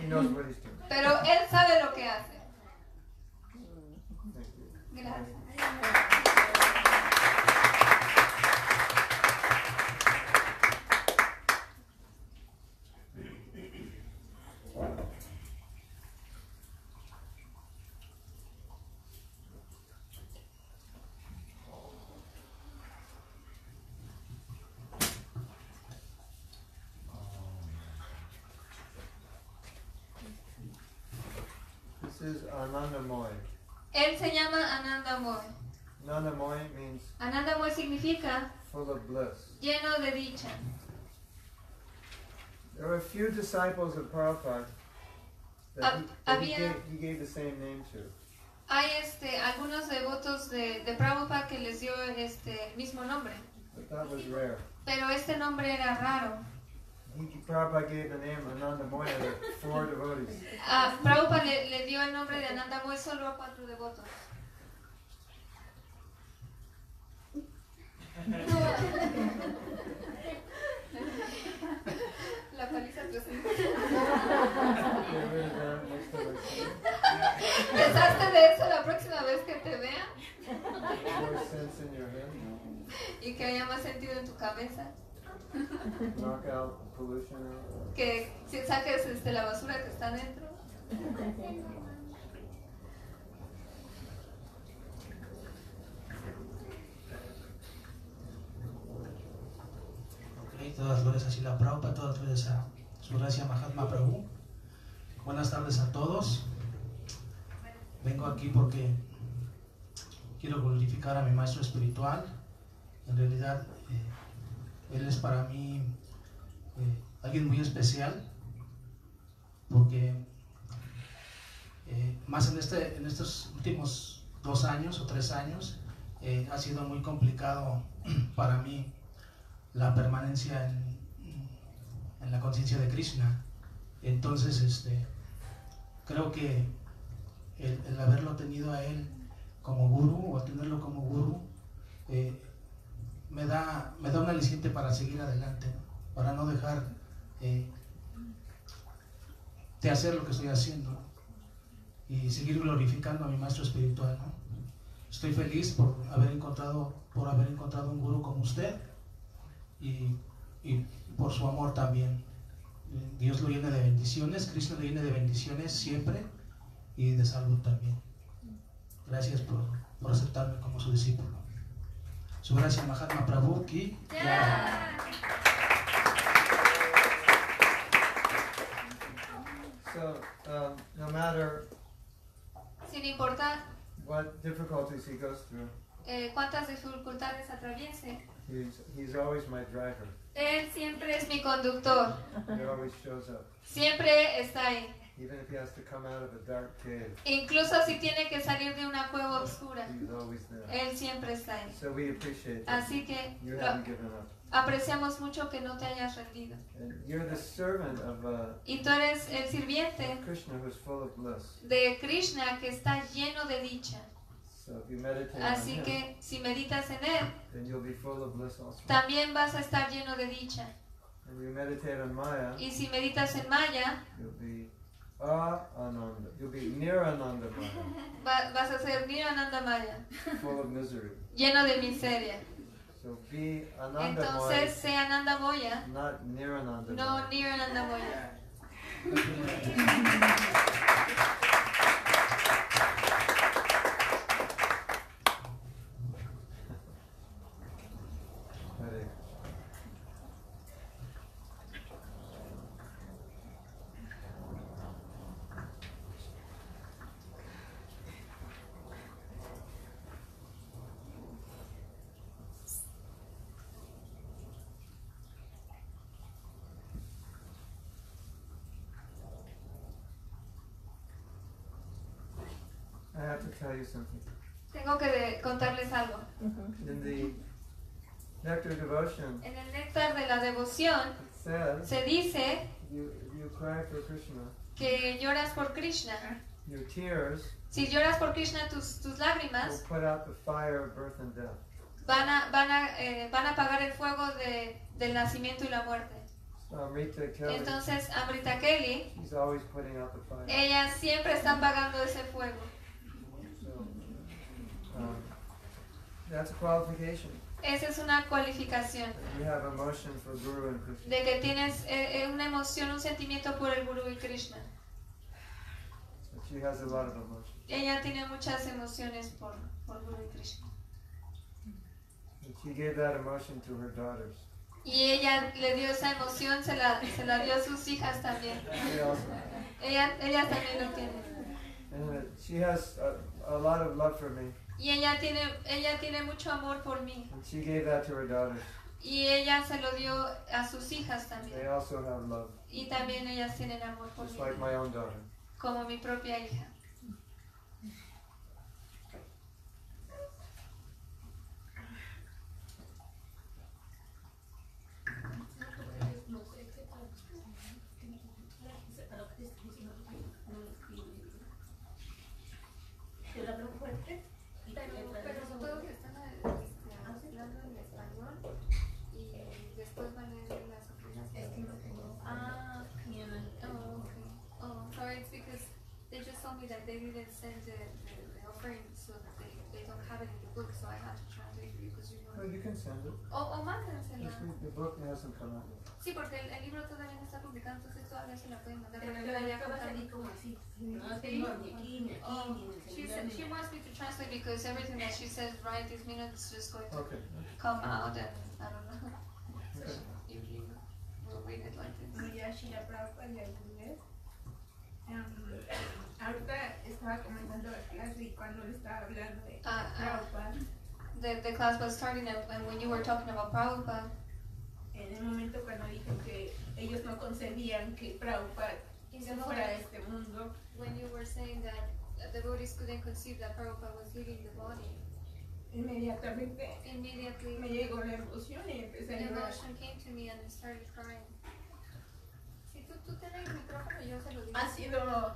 He knows what he's doing. Pero él sabe lo que hace. Gracias. Is Anandamoy. Él se llama Ananda Moy. Anandamoy means Ananda Moy significa full of bliss. lleno de dicha. There were a few disciples of Prabhupada that, he, that he, gave, he gave the same name to. Hay este, algunos devotos de, de Prabhupada que les dio este el mismo nombre. But that was rare. Pero este nombre era raro. He, Prabhupada gave the name Anandamoy to four devotees. A Prabhupada le, le dio el nombre de Ananda Moy solo a cuatro devotos. La paliza presente. ¿Pensaste de eso la próxima vez que te vea? Y que haya más sentido en tu cabeza. Que si saques este, la basura que está dentro. Ok, todas las glorias a Sila Prabhupada, todas las glorias a su gracia Mahatma Prabhu. Buenas tardes a todos. Vengo aquí porque quiero glorificar a mi maestro espiritual. En realidad, eh, él es para mí eh, alguien muy especial porque eh, más en, este, en estos últimos dos años o tres años eh, ha sido muy complicado para mí la permanencia en, en la conciencia de Krishna. Entonces, este, creo que el, haberlo tenido a él como guru o tenerlo como guru me, da, me da un aliciente para seguir adelante, para no dejar eh, de hacer lo que estoy haciendo y seguir glorificando a mi maestro espiritual. Estoy feliz por haber encontrado, por haber encontrado un guru como usted y y por su amor también. Dios lo llene de bendiciones, Cristo lo llene de bendiciones siempre y de salud también. Gracias por, por aceptarme como su discípulo. Su gracia Mahatma Prabhu ki Yeah. So, um, no matter Sin importar what difficulties he goes through, eh, cuántas dificultades atraviese, he's, he's always my driver. Él siempre es mi conductor. He always shows up. Siempre está ahí. Even if he has to come out of a dark cave, Incluso si tiene que salir de una cueva oscura, he's always there. Él siempre está ahí. So we appreciate that. Así que You lo- given up. apreciamos mucho que no te hayas rendido. And you're the servant of uh, Y tú eres el sirviente Krishna who's full of bliss. de Krishna que está lleno de dicha. So if you meditate Así on him, que si meditas en Él, then you'll be full of bliss also. también vas a estar lleno de dicha. And you meditate on Maya, Y si meditas en Maya, you'll be ah ananda. You'll be near ananda Maya, va- vas a ser Nirananda Maya, full of misery. lleno de miseria. So be ananda Entonces, sé Ananda Maya, not near ananda no Maya. Nirananda Moya. Hare I have to tell you something. Tengo que contarles algo. In the Nectar Devotion, En el néctar de la devoción says se dice you, you cry for Krishna. que lloras por Krishna. Your tears Si lloras por Krishna, tus, tus will lágrimas put out the fire of birth and death. van a, van a, eh, van a apagar el fuego de, del nacimiento y la muerte. So Amrita Kelly, Entonces, Amrita Kelly, she's always putting out the fire. ella siempre está apagando ese fuego. So, um, that's a qualification. Esa es una cualificación You have emotion for Guru and Krishna. de que tienes eh, eh, una emoción, un sentimiento por el Guru y Krishna. But she has a lot of emotion. Ella tiene muchas emociones por, por Guru y Krishna. And she gave that emotion to her daughters. Y ella le dio esa emoción, se la, se la dio a sus hijas también. Ella, ellas también lo tienen. and she has a, a lot of love for me. Y ella tiene, ella tiene mucho amor por mí. And she gave that to her daughters. Y ella se lo dio a sus hijas They también. also have love, Y también ellas tienen amor por just mí, like my own daughter. como mi propia hija. Told me that they didn't send the, the, the offering so that they, they don't have it in the book, so I had to translate for you because you Well, know. you can send it. O, o mándensela. Just read the book hasn't come out yet. Sí, porque el, el libro todavía no está publicado, entonces todavía se la pueden mandar Pero para que que la vaya va a salir como así. No tengo aquí, aquí, Oh, ni en el she said she wants me to translate because everything that she says right this minute is just going to Okay. come out and I don't know. So Okay. you, you will read it like this. María Shila Prabhupada de inglés. Em, ahorita estaba comentando clase y cuando le estaba hablando de ah. Prabhupada, The, the class was starting and and when you were talking about Prabhupada, en el momento cuando dijo que ellos no concebían que Prabhupada se the fuera de este mundo, when you were saying that the devotees couldn't conceive that Prabhupada was leaving the body, inmediatamente immediately me llegó la emoción y empecé a the llorar. emotion came to me and I started crying. Si tú, tú tienes el micrófono, yo se lo digo. Ha sido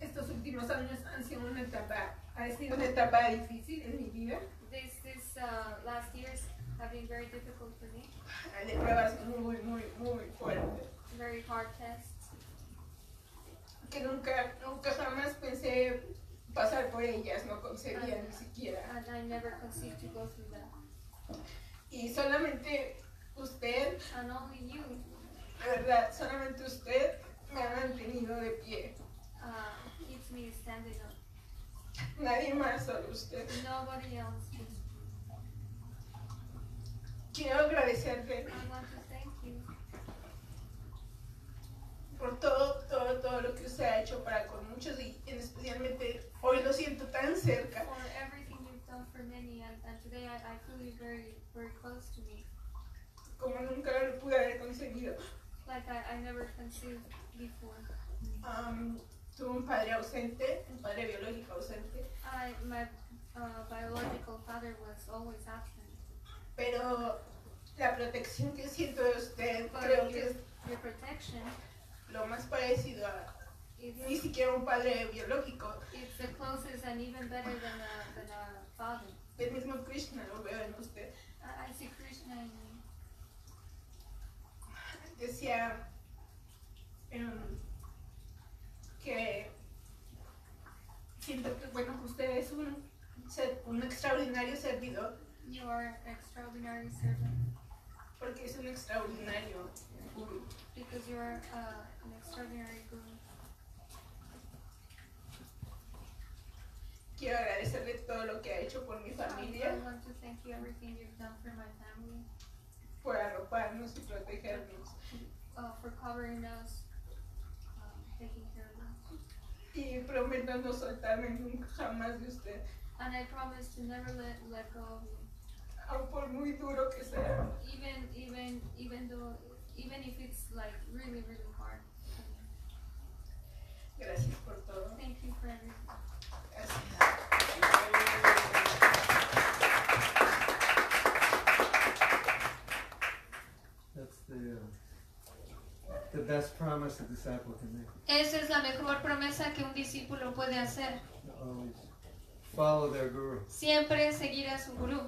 estos últimos años han sido una etapa, ha sido una etapa difícil en mi vida, This, this uh, last years have been very difficult for me, de pruebas muy, muy, muy fuertes. very hard tests. que nunca, nunca jamás pensé pasar por ellas, no concebía ni siquiera. And I never conceived to go through that. Y solamente usted, and only you, de verdad, solamente usted me ha mantenido de pie. Uh, keeps me standing up. Nadie más, solo usted. Nobody else. Quiero agradecerte I want to thank you por todo, todo, todo lo que usted ha hecho para con muchos y en especialmente hoy lo siento tan cerca. for everything you've done for many, and, and today I, I feel you very, very close to me, como nunca lo pude haber conseguido. like I, I never conceived before. Am, tuve un padre ausente, un padre biológico ausente, I, my uh, biological father was always absent, pero la protección que siento de usted but creo que es your protection, lo más parecido a ni siquiera un padre biológico. it's the closest and even better than a, than a father. El mismo Krishna lo veo en usted. I, I see Krishna in you. Decía em, que siento que bueno usted es un, un extraordinario servidor You are an extraordinary servant porque es un extraordinario guru. because you are uh, an extraordinary guru. Quiero agradecerle todo lo que ha hecho por mi I familia, want to thank you everything you've done for my family, por arroparnos y protegernos. uh, for covering us, um, taking. Y prometo no soltarme nunca jamás de usted, And I promise to never let let go of you, aun por muy duro que sea. even even even though even if it's like really really hard. Gracias por todo. Thank you for everything. Gracias. That's the, uh, the best promise a disciple can make. Esa es la mejor promesa que un discípulo puede hacer. Always follow their guru. Siempre seguir a su gurú.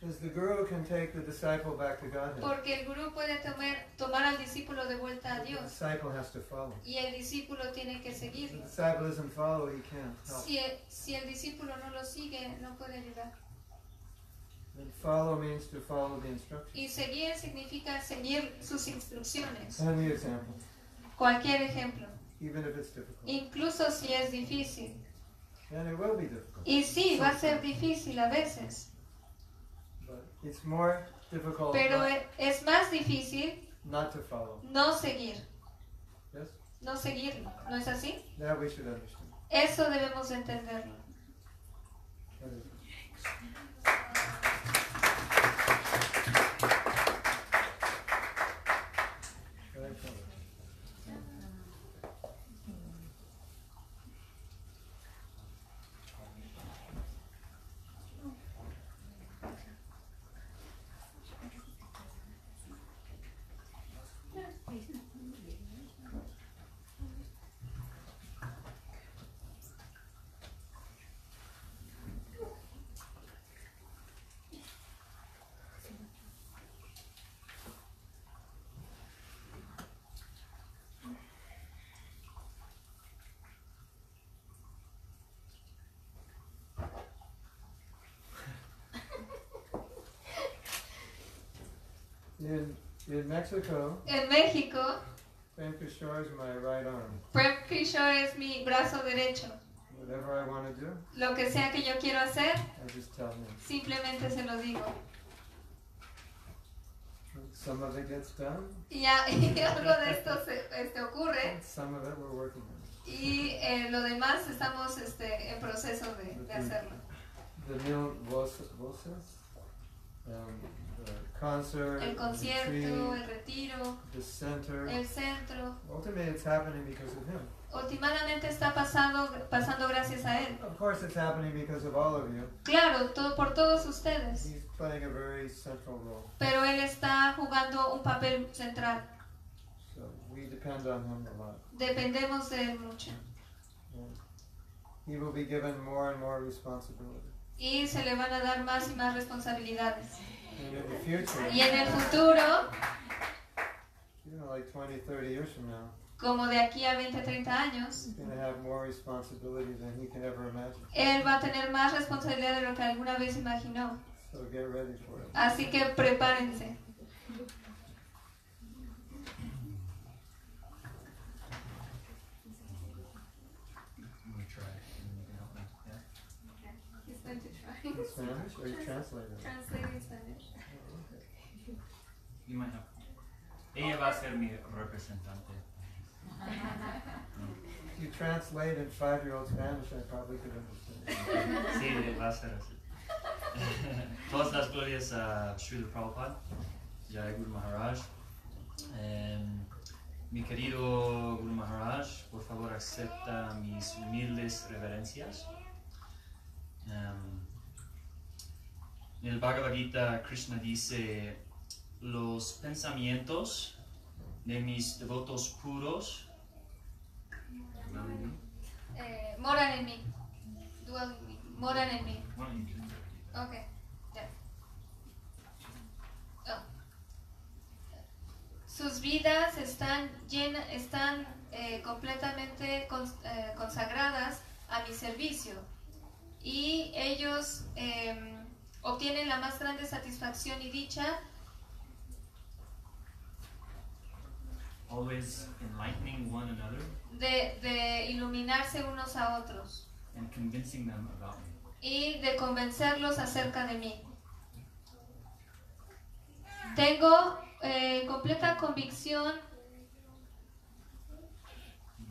Because the guru can take the disciple back to Godhead. Porque el gurú puede tomar, tomar al discípulo de vuelta a The Dios. disciple has to follow. Y el discípulo tiene que If the seguirlo. disciple doesn't follow, he can't help. Si el, si el discípulo no lo sigue, no puede ayudar. And follow means to follow the instructions. Y seguir significa seguir sus instrucciones. Any example, Cualquier ejemplo. even if it's difficult. Incluso si es difícil. And it will be difficult. Y sí, va a ser difícil a veces. But it's more difficult Pero e- es más difícil not to follow. no seguir. Yes? No seguirlo. ¿No es así? That we should understand. Eso debemos entenderlo. That is- Very clever. In, in Mexico, En México, Prem Kishore is my right arm. Prem Kishore es mi brazo derecho. Whatever I want to do, Lo que sea que yo quiero hacer, I just tell him. simplemente se lo digo. Some of it gets done, Y, algo de esto se, este, ocurre and some of it we're working on. y eh, lo demás estamos este, en proceso de, de hacerlo. The mil voces, voces um, concert, El the concierto, retreat, el retiro, the center. el centro. Ultimately, it's happening because of him. Últimamente está pasando, pasando gracias a él. Of course, it's happening because of all of you. Claro, todo, por todos ustedes. He's playing a very central role. Pero él está jugando un papel central. So we depend on him a lot. Dependemos de él mucho. He will be given more and more responsibility. Y se le van a dar más y más responsabilidades. Y en el futuro, you know, like 20, 30 years from now, como de aquí a 20, 30 años, he's going to have more responsibility than he can ever imagine. él va a tener más responsabilidad de lo que alguna vez imaginó. So get ready for it. Así que prepárense. Spanish or you translate it? Translate in Spanish. Ella va a ser mi representante. If you translate in five-year-old Spanish, I probably could understand. Sí, va a ser así. Todas las glorias a Srila Prabhupada, Jai Guru Maharaj. Em, mi querido Guru Maharaj, por favor acepta mis humildes reverencias. Em, en el Bhagavad Gita, Krishna dice, los pensamientos de mis devotos puros Eh, moran en mí. Dwell in me. Moran en mí. Ok, ya. Oh. Sus vidas están llenas, están eh, completamente cons- eh, consagradas a mi servicio y ellos em, obtienen la más grande satisfacción y dicha always enlightening one another de, de iluminarse unos a otros and convincing them about me. y de convencerlos acerca de mí. Tengo eh, completa convicción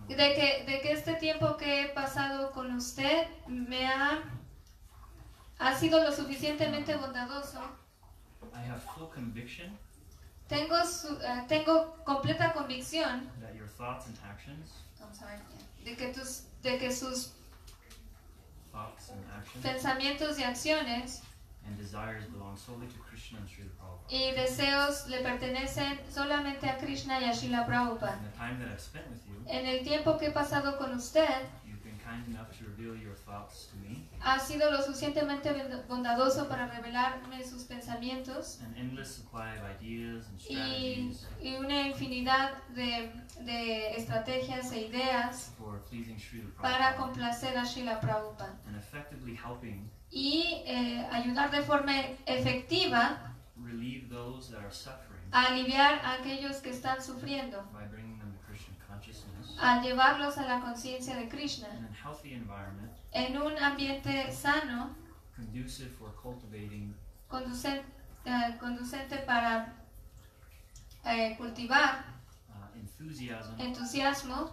de que, de que este tiempo que he pasado con usted me ha, ha sido lo suficientemente bondadoso. I have full conviction Tengo, su- eh, tengo completa convicción that your thoughts and actions, I'm sorry, de, que tus, de que sus thoughts and actions, pensamientos y acciones and desires belong solely to Krishna and Srila Prabhupada. y deseos le pertenecen solamente a Krishna y a Srila Prabhupada. In the time that I've spent with you, En el tiempo que he pasado con usted, you've been kind enough to reveal your thoughts to me, ha sido lo suficientemente bond- bondadoso para revelarme sus pensamientos an endless supply of ideas and y, strategies y una infinidad de, de estrategias e ideas para complacer a Srila Prabhupada and effectively helping y eh, ayudar de forma efectiva relieve those that are suffering a aliviar a aquellos que están sufriendo, by bringing them to Krishna consciousness al llevarlos a la conciencia de Krishna en un ambiente sano, conducive for cultivating eh, conducente para eh, cultivar uh, enthusiasm entusiasmo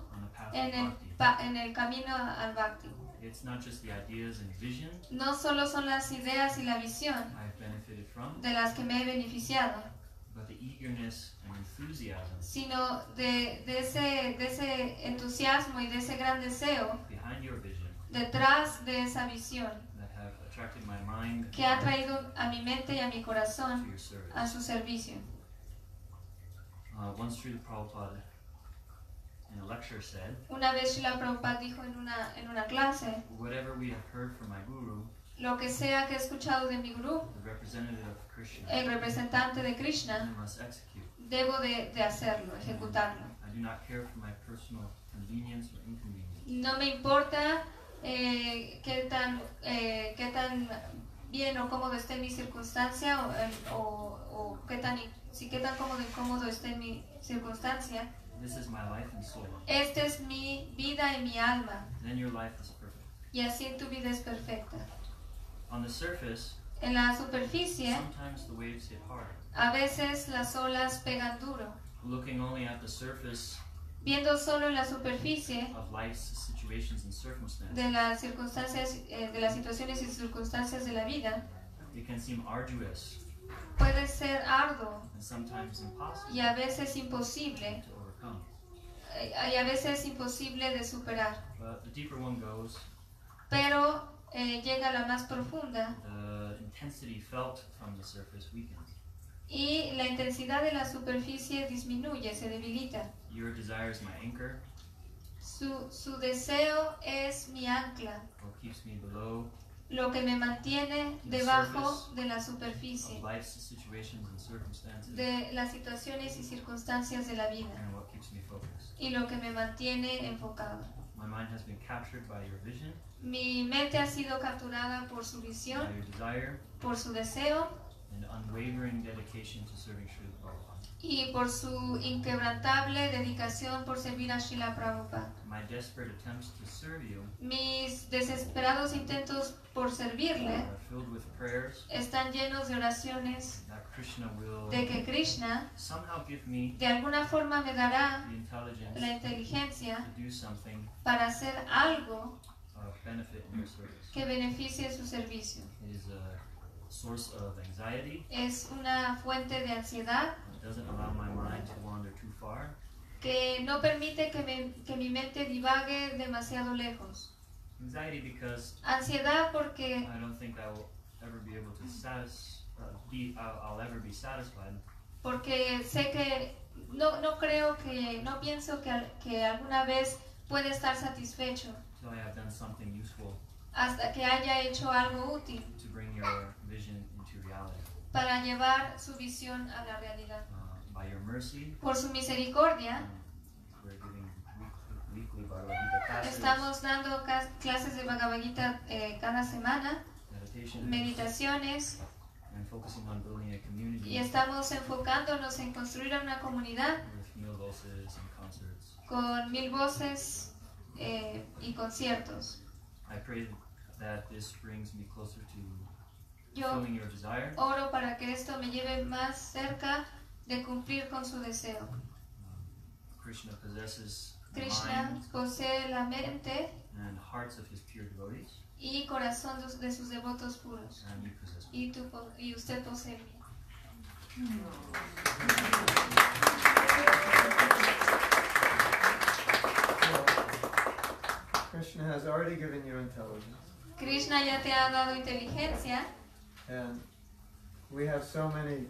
en el, en camino al bhakti. It's not just the ideas and vision No solo son las ideas y la visión from, de las que me he beneficiado, but the eagerness and enthusiasm sino de, de ese, de ese entusiasmo y de ese gran deseo behind your vision detrás de esa visión that have attracted my mind que ha traído a mi mente y a mi corazón a su servicio. Uh, once Srila Prabhupada in a lecture said, Una vez Srila Prabhupada dijo en una, en una clase, Whatever we have heard from my guru, lo que sea que he escuchado de mi gurú, the representative of Krishna, el representante de Krishna, I must execute. debo de, de hacerlo, ejecutarlo. I do not care for my personal convenience or inconvenience. No me importa eh, qué, tan, eh, qué tan bien o cómodo esté mi circunstancia o, em, o, o qué tan, si qué tan cómodo y cómodo esté mi circunstancia. This is my life and soul. Esta es mi vida y mi alma Then your life is perfect. y así tu vida es perfecta. On the surface, En la superficie sometimes the waves hit hard. a veces las olas pegan duro. Looking only at the surface Viendo solo en la superficie de las circunstancias, eh, de las situaciones y circunstancias de la vida, puede ser arduo y a veces imposible to overcome. eh, y a veces imposible de superar. But the deeper one goes, Pero eh, llega a la más profunda y la intensidad de la superficie disminuye, se debilita. Your desire is my anchor, Su, su deseo es mi ancla, what keeps me below lo que me mantiene debajo de la superficie, de las situaciones y circunstancias de la vida. Y lo que me mantiene enfocado. My My mind has been captured by your vision, Mi mente ha sido capturada por su visión, por su deseo and unwavering dedication to serving Srila Prabhupada. y por su inquebrantable dedicación por servir a Srila Prabhupada. My desperate attempts to serve you Mis desesperados intentos por servirle are filled with prayers están llenos de oraciones that Krishna will de que Krishna somehow give me de alguna forma me dará the intelligence la inteligencia to do something para hacer algo of benefit in your service. que beneficie su servicio. It is a source of anxiety. Es una fuente de ansiedad It doesn't allow my mind to wander too far. que no permite que, me- que mi mente divague demasiado lejos. Anxiety because Ansiedad porque I don't think I will ever be able to satis- uh, be I'll, I'll ever be satisfied porque sé que no, no creo que, no pienso que, que alguna vez puede estar satisfecho until I have done something useful hasta que haya hecho algo útil to bring your vision into reality. para llevar su visión a la realidad. Uh, by your mercy, Por su misericordia, um, we're giving weekly, weekly Bhagavad Gita classes, estamos dando clases de Bhagavad Gita eh, cada semana, meditaciones, and focusing on building a community y estamos enfocándonos en construir una comunidad with meal voices and concerts. con mil voces eh, y conciertos. I pray that this brings me closer to Yo oro para que esto me lleve más cerca de cumplir con su deseo. Krishna possesses the Krishna mind posee la mente and hearts of his pure devotees, y corazón de- de sus devotos puros. Y, tú y usted posee. Krishna has already given you intelligence, Krishna ya te ha dado inteligencia and we have so many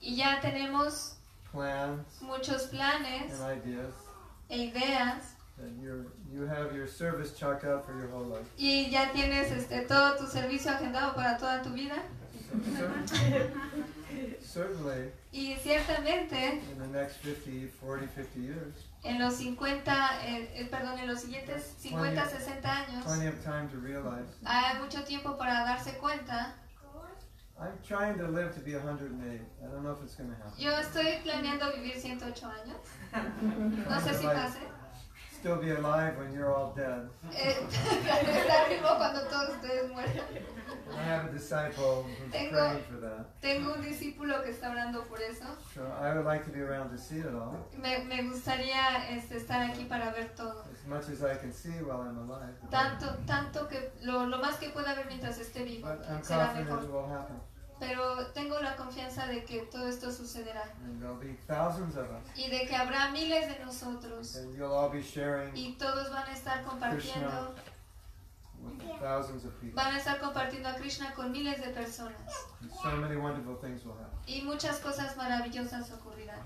y ya tenemos plans muchos planes and ideas e ideas that you you have your service chalked out for your whole life. y ya tienes este, todo tu servicio agendado para toda tu vida. Certainly, Y ciertamente in the next 50, 40, 50 years, en los 50, eh, eh, perdón, en los siguientes 50, 60 años plenty of time to realize. hay mucho tiempo para darse cuenta. I'm trying to live to be 108. I don't know if it's going to happen. Yo estoy planeando vivir 108 años. No sé si pase. Still be alive when you're all dead. Eh, estar vivo cuando todos ustedes mueran. I have a disciple who's Tengo- praying for that. Tengo un discípulo que está orando por eso. So I would like to be around to see it all Me, me gustaría este, estar aquí para ver todo. as much as I can see while I'm alive. Tanto, tanto que lo, lo más que pueda ver mientras esté vivo But I'm será confident it mejor. will happen. Pero tengo la confianza de que todo esto sucederá. And there'll be thousands of us. y de que habrá miles de nosotros. And you'll all be sharing y todos van a estar compartiendo, van a estar compartiendo a Krishna con miles de personas. Y muchas cosas maravillosas ocurrirán.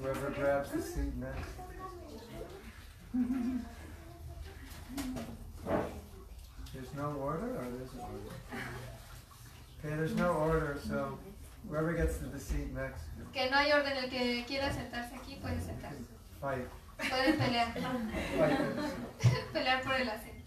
Whoever grabs the seat next. There's no order, or there's an order? Okay, there's no order, so whoever gets to the seat next, Orden, el que quiera sentarse aquí puede sentarse. fight. Pueden pelear. Seat. pelear por el asiento.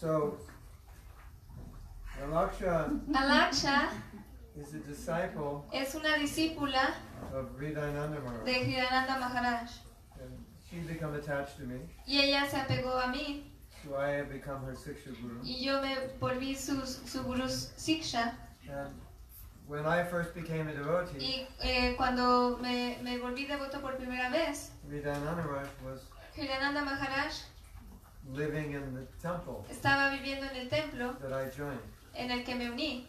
So, Alaksha Alaksha is a disciple es una discípula of de Hirananda Maharaj she become attached to me, y ella se apegó a mí. So I have become her Siksha Guru. y yo me volví su, su guru Siksha. And when I first became a devotee, y eh, cuando me, me volví devoto por primera vez, Hridayananda Maharaj was Hirananda Maharaj living in the temple estaba viviendo en el templo that I joined. en el que me uní.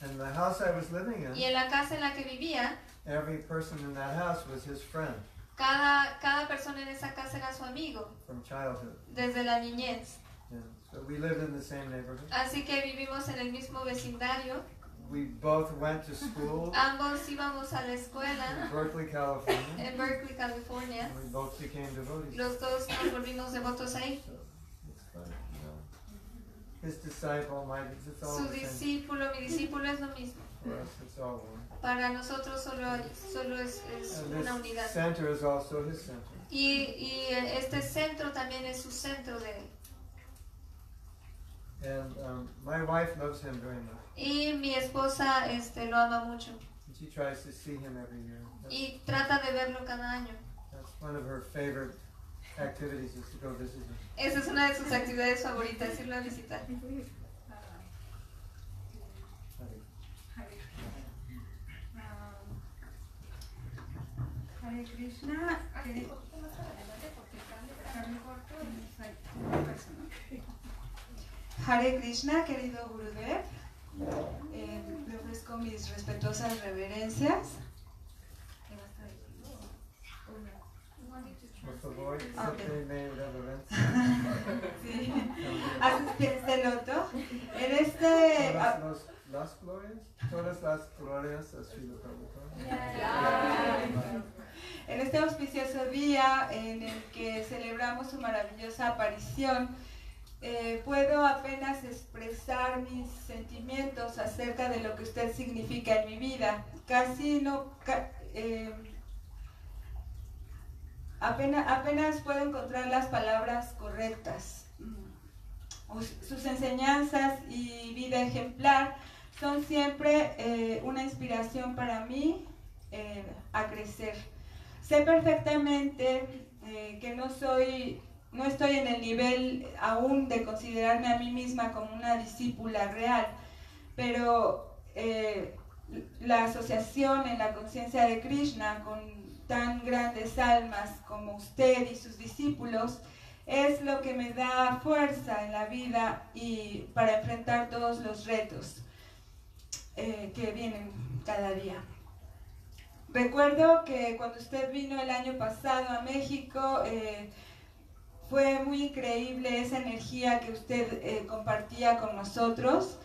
And the house I was living y in, en la casa en la que vivía, every person in that house was his friend cada, cada persona en esa casa era su amigo from childhood. desde la niñez. And So we lived in the same neighborhood. Así que vivimos en el mismo vecindario. We both went to school Ambos íbamos a la in escuela Berkeley, California. en Berkeley, California. And we both became devotees. Los dos nos volvimos devotos ahí. So it's fun, you know. His disciple, my, all Su discípulo, mi discípulo es lo mismo. For us, it's all one. Para nosotros solo, solo es, una unidad. center is also his center. Y, y este centro también es su centro de él. And um, my wife loves him very much. Y mi esposa este, lo ama mucho. And she tries to see him every year. That's, Y trata de verlo cada año. that's one of her favorite activities is to go visit him. Esa es una de sus actividades favoritas, irlo a visitar. Hare Krishna, querido, Hare Krishna, querido Gurudev, eh, le ofrezco mis respetuosas reverencias. Por favor, ok. siempre me reverencia. Sí. A sus pies de loto. En este. Las glorias, todas las glorias a Srila Prabhupada. En este auspicioso día en el que celebramos su maravillosa aparición, eh, puedo apenas expresar mis sentimientos acerca de lo que usted significa en mi vida. Casi no... ca- eh, apenas, apenas puedo encontrar las palabras correctas. Mm. Us- Sus enseñanzas y vida ejemplar son siempre eh, una inspiración para mí eh, a crecer. Sé perfectamente eh, que no soy, no estoy en el nivel aún de considerarme a mí misma como una discípula real, pero la asociación en la conciencia de Krishna con tan grandes almas como usted y sus discípulos es lo que me da fuerza en la vida y para enfrentar todos los retos eh, que vienen cada día. Recuerdo que cuando usted vino el año pasado a México, eh, fue muy increíble esa energía que usted eh, compartía con nosotros.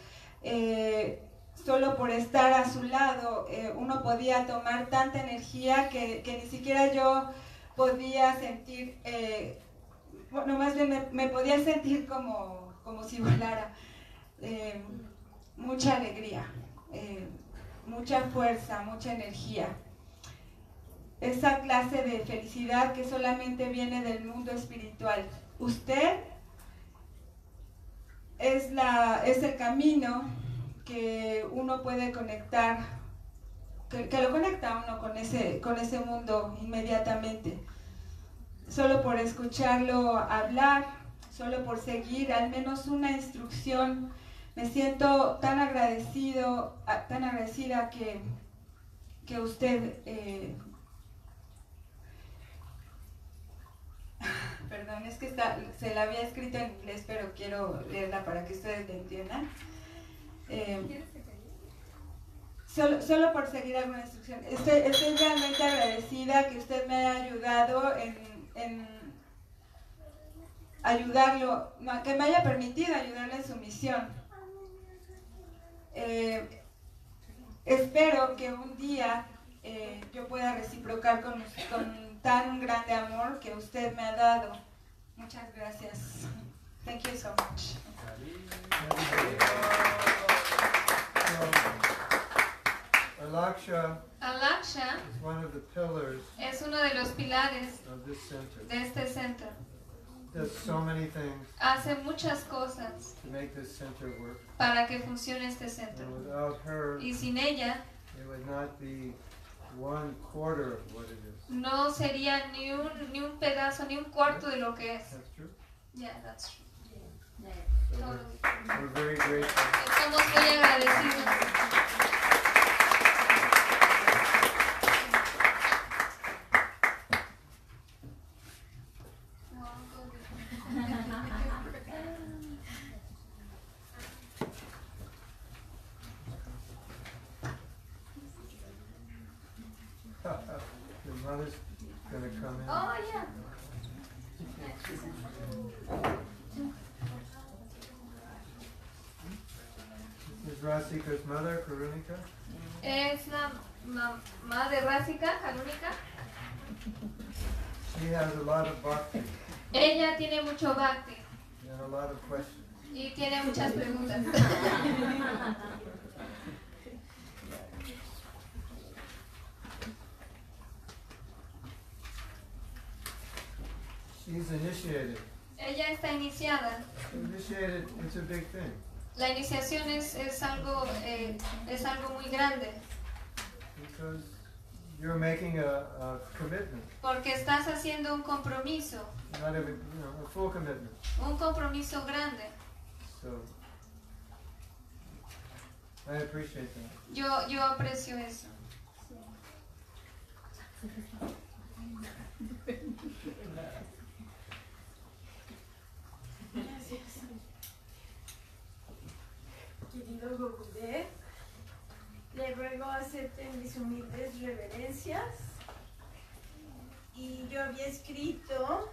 Solo por estar a su lado, uno podía tomar tanta energía que, ni siquiera yo podía sentir, bueno, más bien me, me podía sentir como, como si volara. Mucha alegría, eh, mucha fuerza, mucha energía esa clase de felicidad que solamente viene del mundo espiritual. Usted es, la, es el camino que uno puede conectar, que, que lo conecta uno con ese, con ese mundo inmediatamente. Solo por escucharlo hablar, solo por seguir al menos una instrucción, me siento tan agradecido, tan agradecida que, que usted eh, Perdón, es que está, se la había escrito en inglés, pero quiero leerla para que ustedes la entiendan. Eh, solo, solo por seguir alguna instrucción. Estoy, estoy realmente agradecida que usted me haya ayudado en, en ayudarlo, que me haya permitido ayudarle en su misión. Eh, espero que un día eh, yo pueda reciprocar con, con tan grande amor que usted me ha dado. Muchas gracias. Thank you so much. So, Alaksha Alaksha is one of the pillars es uno de los pilares of this center. de este centro. Does so many things Hace muchas cosas to make this center work. para que funcione este centro. And without her, Y sin ella it would not be one quarter of what it is. no sería ni un, ni un pedazo, ni un cuarto de lo que es. That's true. Yeah, that's true. So we're, we're very grateful. Estamos muy agradecidos. Your mother's gonna come in. Oh, yeah. Rasika's mother, Karunika. Es la mamá de Rasika, Karúnica. She has a lot of bhakti Ella tiene mucho bhakti and a lot of questions. y tiene muchas preguntas. She's initiated. Ella está iniciada. Initiated, it's a big thing. La iniciación es, es, algo, eh, es algo muy grande Because you're making a, a commitment, porque estás haciendo un compromiso, not every, you know, a full commitment. un compromiso grande. So I appreciate that. Yo, yo aprecio eso. Gracias. Le ruego acepten mis humildes reverencias. Y yo había escrito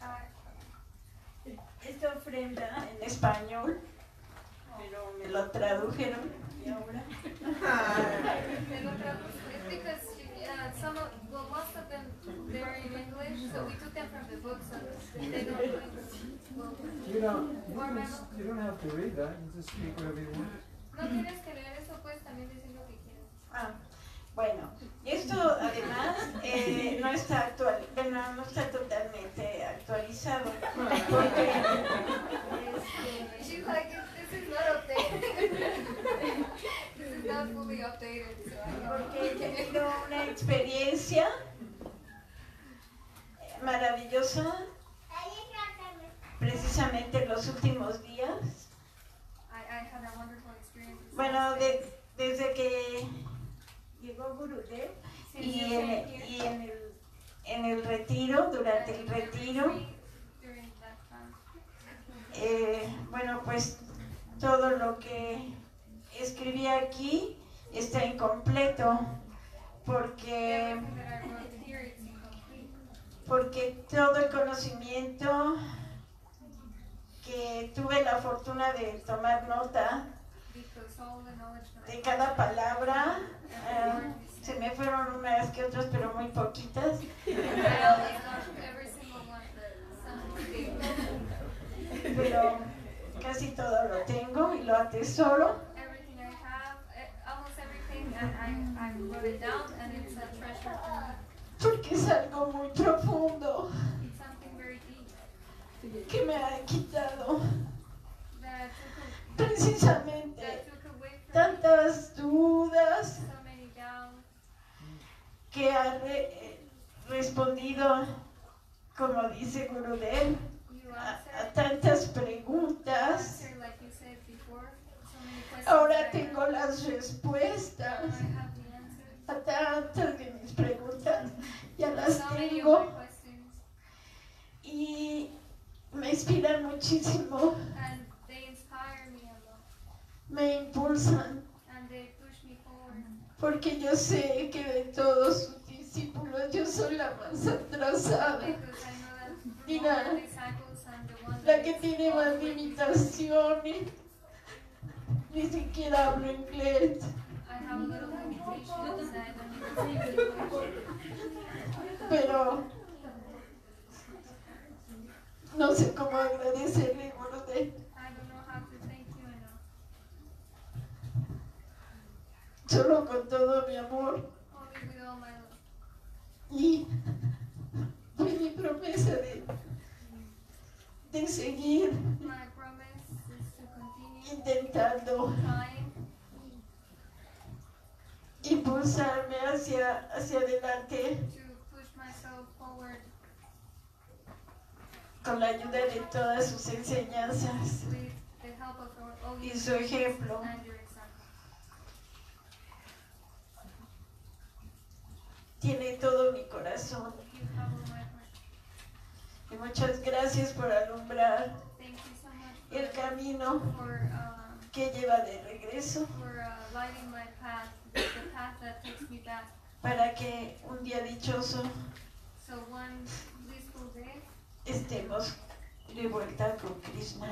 ah, esta ofrenda en español, pero me lo tradujeron y ahora. Up, it's because uh, some of, well, most of them they're in English, so we took them from the book, so they don't. Well, You don't, you, can, you don't have to read that. You just speak whatever you want. No tienes que leer eso, puedes también decir lo que quieras. Ah, bueno, esto además eh, no está actual, bueno, no está totalmente actualizado, porque este, She's like, this is not updated. this is not fully updated, so I don't porque he tenido una experiencia maravillosa precisamente en los últimos días. I, I had a wonderful experience. this Bueno, last de- day. desde que y, en, y en, el, en el retiro, durante el retiro, eh, bueno, pues todo lo que escribí aquí está incompleto porque porque todo el conocimiento que tuve la fortuna de tomar nota de cada palabra, eh, se me fueron unas que otras, pero muy poquitas. Pero casi todo lo tengo y lo atesoro eh, porque es algo muy profundo que me ha quitado precisamente tantas dudas. Que ha re- eh, respondido, como dice Gurudev, a, a tantas preguntas. Ahora tengo las respuestas. A tantas de mis preguntas, ya las tengo. Y me inspiran muchísimo, me impulsan, and they push me forward. Porque yo sé que de todos sus discípulos yo soy la más atrasada, the one la que tiene más limitaciones. Ni siquiera hablo inglés, pero no sé cómo agradecerle, Gurudev. I don't know how to thank you enough. Solo con todo mi amor. Y fue mi promesa de, de seguir intentando impulsarme hacia, hacia adelante to push myself forward. con la ayuda de todas sus enseñanzas with the help of our all y su ejemplo. and your example. Tiene todo mi corazón. Y muchas gracias por alumbrar el camino que lleva de regreso para que un día dichoso estemos de vuelta con Krishna.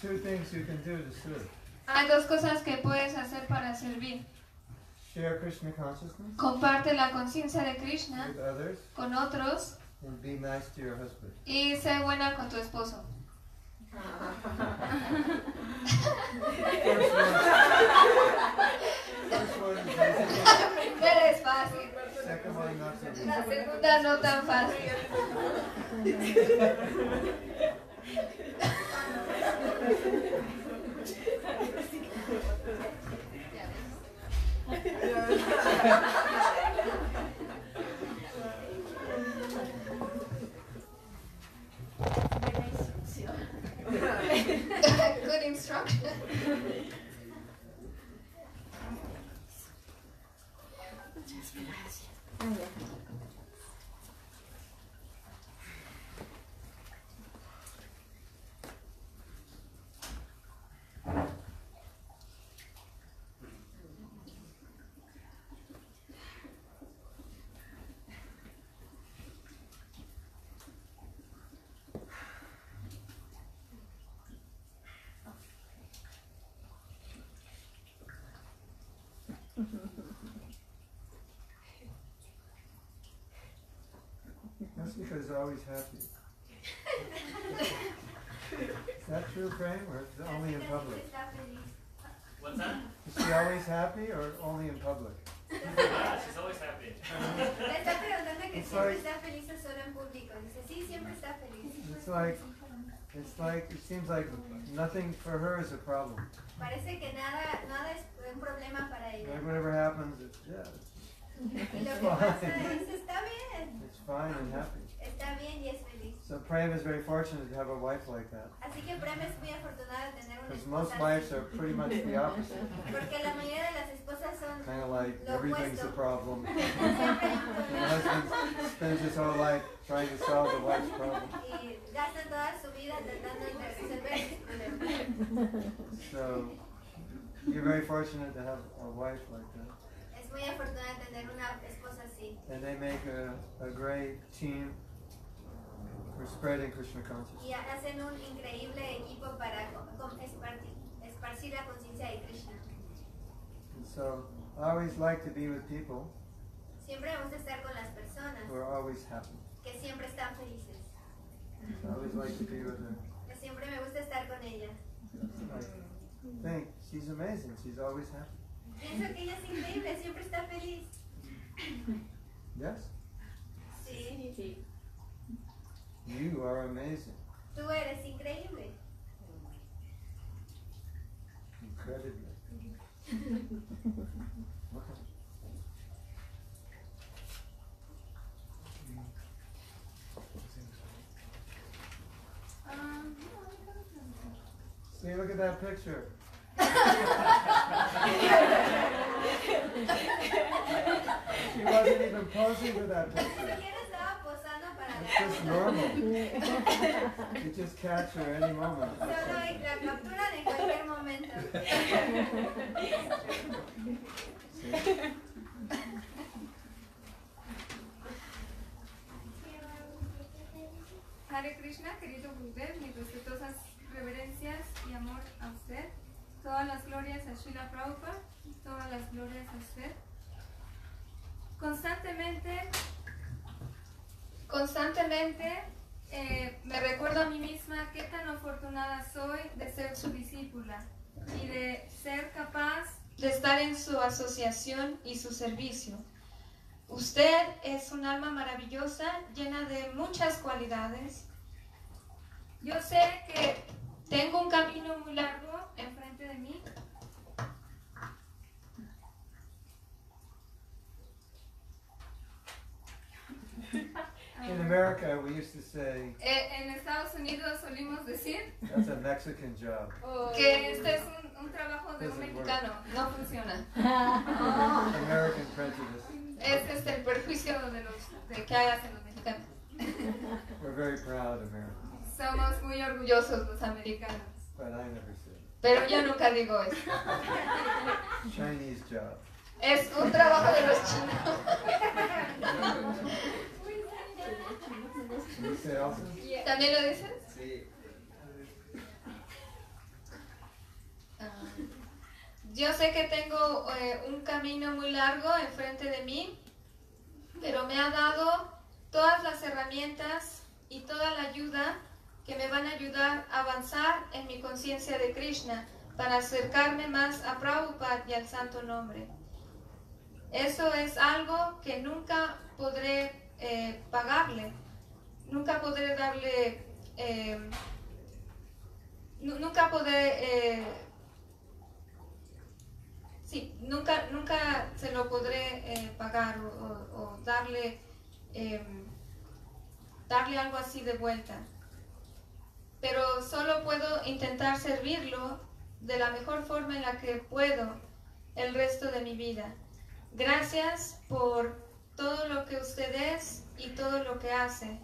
two things you can do to serve. Hay dos cosas que puedes hacer para servir. Share Krishna consciousness Comparte la conciencia de Krishna with others con otros be nice to your husband. y sé buena con tu esposo. Ah. la segunda no tan fácil. Good instruction. That's because always happy. Is that true, Prem, or is it only in public? What's that? Is she always happy or only in public? Ah, she's always happy. Le está preguntando que It's siempre like- está feliz o solo en público. Dice, sí, siempre está feliz. It's like, it's like, it seems like nothing for her is a problem. Parece que nada, nada es un problema para ella. Like whatever happens, it's, yeah, it's, Y lo it's que pasa fine. es, está bien, It's fine and happy. está bien y es feliz. So Prem is very fortunate to have a wife like that. Así que Prem es muy afortunada de tener una Because most wives are pretty much the opposite. Porque la mayoría de las esposas son Kind of like lo everything's a opuesto. problem. Siempre hay un The problema. husband spends his whole life trying to solve the wife's problem. Y gastan toda su vida tratando de resolver ese problema. So you're very fortunate to have a wife like that. Muy afortunada tener una esposa así. And they make a, a great team for spreading Krishna consciousness. Y hacen un increíble equipo para co- com- esparci- esparcir la conciencia de Krishna. And so I always like to be with people Siempre me gusta estar con las personas who are always happy. que siempre están felices. I always like to be with her. Que siempre me gusta estar con ellas. I think she's amazing. She's always happy. Pienso que ella es increíble, siempre está feliz. Yes? Sí. You are amazing. Tú eres increíble. Incredibly. Ah, okay. See, look at that picture. She wasn't even posing for that picture. siquiera estaba posando para It's just normal. You just catch her any moment. See? Hare Krishna, querido Gurudev, mis respetuosas reverencias y amor a usted. Todas las glorias a Srila Prabhupada, todas las glorias a usted. Constantemente, constantemente eh, me recuerdo a mí misma qué tan afortunada soy de ser su discípula y de ser capaz de estar en su asociación y su servicio. Usted es un alma maravillosa, llena de muchas cualidades. Yo sé que tengo un camino muy largo de mí. In America, we used to say, Eh, en Estados Unidos solimos decir that's a Mexican job. que este es un, un trabajo de un work. mexicano. No funciona. American prejudice. Es este el perjuicio de los de que hacen los mexicanos. We're very proud Americans, Somos muy orgullosos los americanos. but I never. Pero yo nunca digo eso. Chinese job. Es un trabajo de los chinos. ¿También lo dices? Sí. Ah, yo sé que tengo eh, un camino muy largo enfrente de mí, pero me ha dado todas las herramientas y toda la ayuda que me van a ayudar a avanzar en mi conciencia de Krishna para acercarme más a Prabhupada y al santo nombre. Eso es algo que nunca podré eh, pagarle, nunca podré darle, eh, nu- nunca podré, eh, sí, nunca, nunca se lo podré pagar o, o- darle, eh, darle algo así de vuelta. Pero solo puedo intentar servirlo de la mejor forma en la que puedo el resto de mi vida. Gracias por todo lo que usted es y todo lo que hace.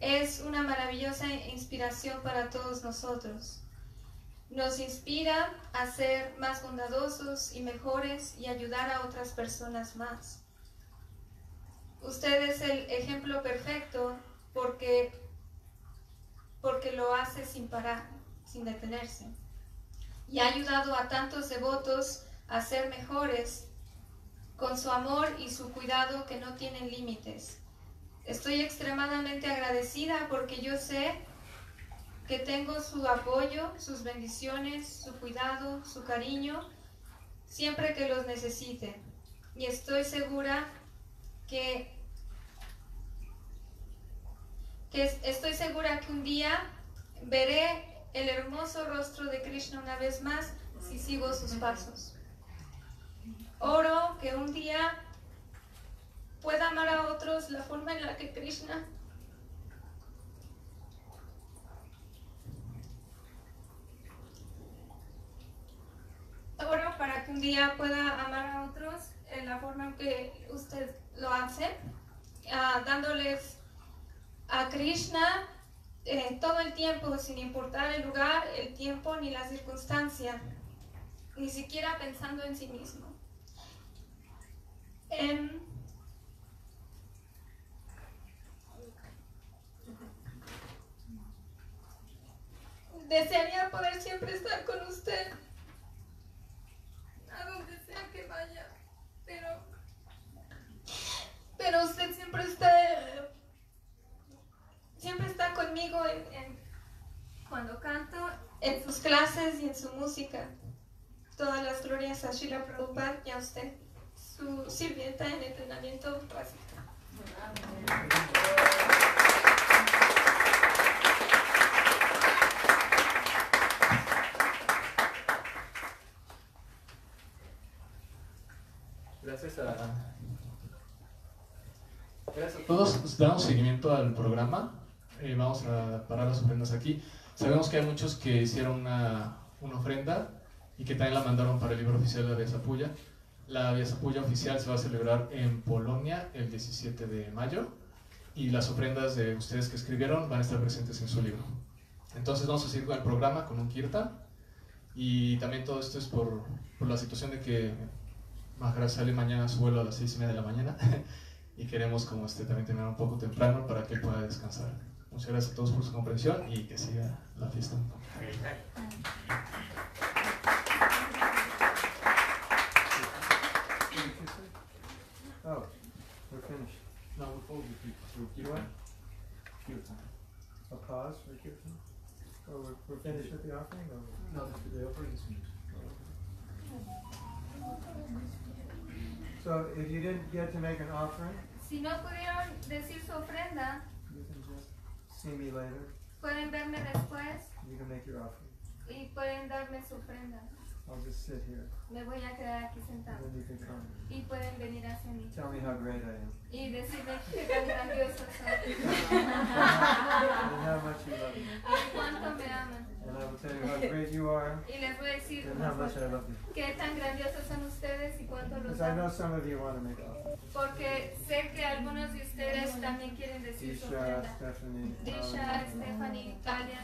Es una maravillosa inspiración para todos nosotros. Nos inspira a ser más bondadosos y mejores y ayudar a otras personas más. Usted es el ejemplo perfecto porque, porque lo hace sin parar, sin detenerse. Y ha ayudado a tantos devotos a ser mejores con su amor y su cuidado que no tienen límites. Estoy extremadamente agradecida porque yo sé que tengo su apoyo, sus bendiciones, su cuidado, su cariño, siempre que los necesite. Y estoy segura que, que es- estoy segura que un día veré el hermoso rostro de Krishna una vez más si sigo sus pasos. Oro que un día pueda amar a otros la forma en la que Krishna Oro para que un día pueda amar a otros en la forma en que usted lo hace, ah, dándoles a Krishna eh, todo el tiempo, sin importar el lugar, el tiempo ni la circunstancia, ni siquiera pensando en sí mismo. Em, desearía poder siempre estar con usted, a donde sea que vaya, pero, pero usted siempre está, eh, siempre está conmigo en, en- cuando canto, en sus clases y en su música. Todas las glorias a Srila Prabhupada y a usted, su sirvienta en entrenamiento básico. Gracias a, gracias a todos. Damos seguimiento al programa. Eh, vamos a parar las ofrendas aquí. Sabemos que hay muchos que hicieron una, una ofrenda y que también la mandaron para el libro oficial de la Vía Zapulla. La Vía Zapulla oficial se va a celebrar en Polonia el 17 de mayo y las ofrendas de ustedes que escribieron van a estar presentes en su libro. Entonces vamos a seguir con el programa con un kirtan y también todo esto es por, por la situación de que Maharaj sale mañana a su vuelo a las seis y media de la mañana y queremos como este también terminar un poco temprano para que pueda descansar. Muchas gracias a todos por su comprensión y que siga la fiesta. Oh, we're finished. No, we're over You what? Kirtan. A pause for kirtan? Or we're, we're finished with the offering? Or? No, the offering is finished. So if you didn't get to make an offering, Si no pudieron decir su ofrenda, see me later. pueden verme después You can make your offering. y pueden darme su ofrenda. I'll just sit here. Me voy a quedar aquí And sentado then you can come. y pueden venir hacia mí Tell me how great I am. y decirme qué tan grandioso soy and how much you love me. y cuánto me aman. And I will tell you how great you are Y les voy a decir and how much I love you. qué tan grandiosos son ustedes y cuánto los Because I know amo. some of you want to make offering. Porque sé que algunos de ustedes también quieren decir su ofrenda. Stephanie. Disha, Stephanie, Talia.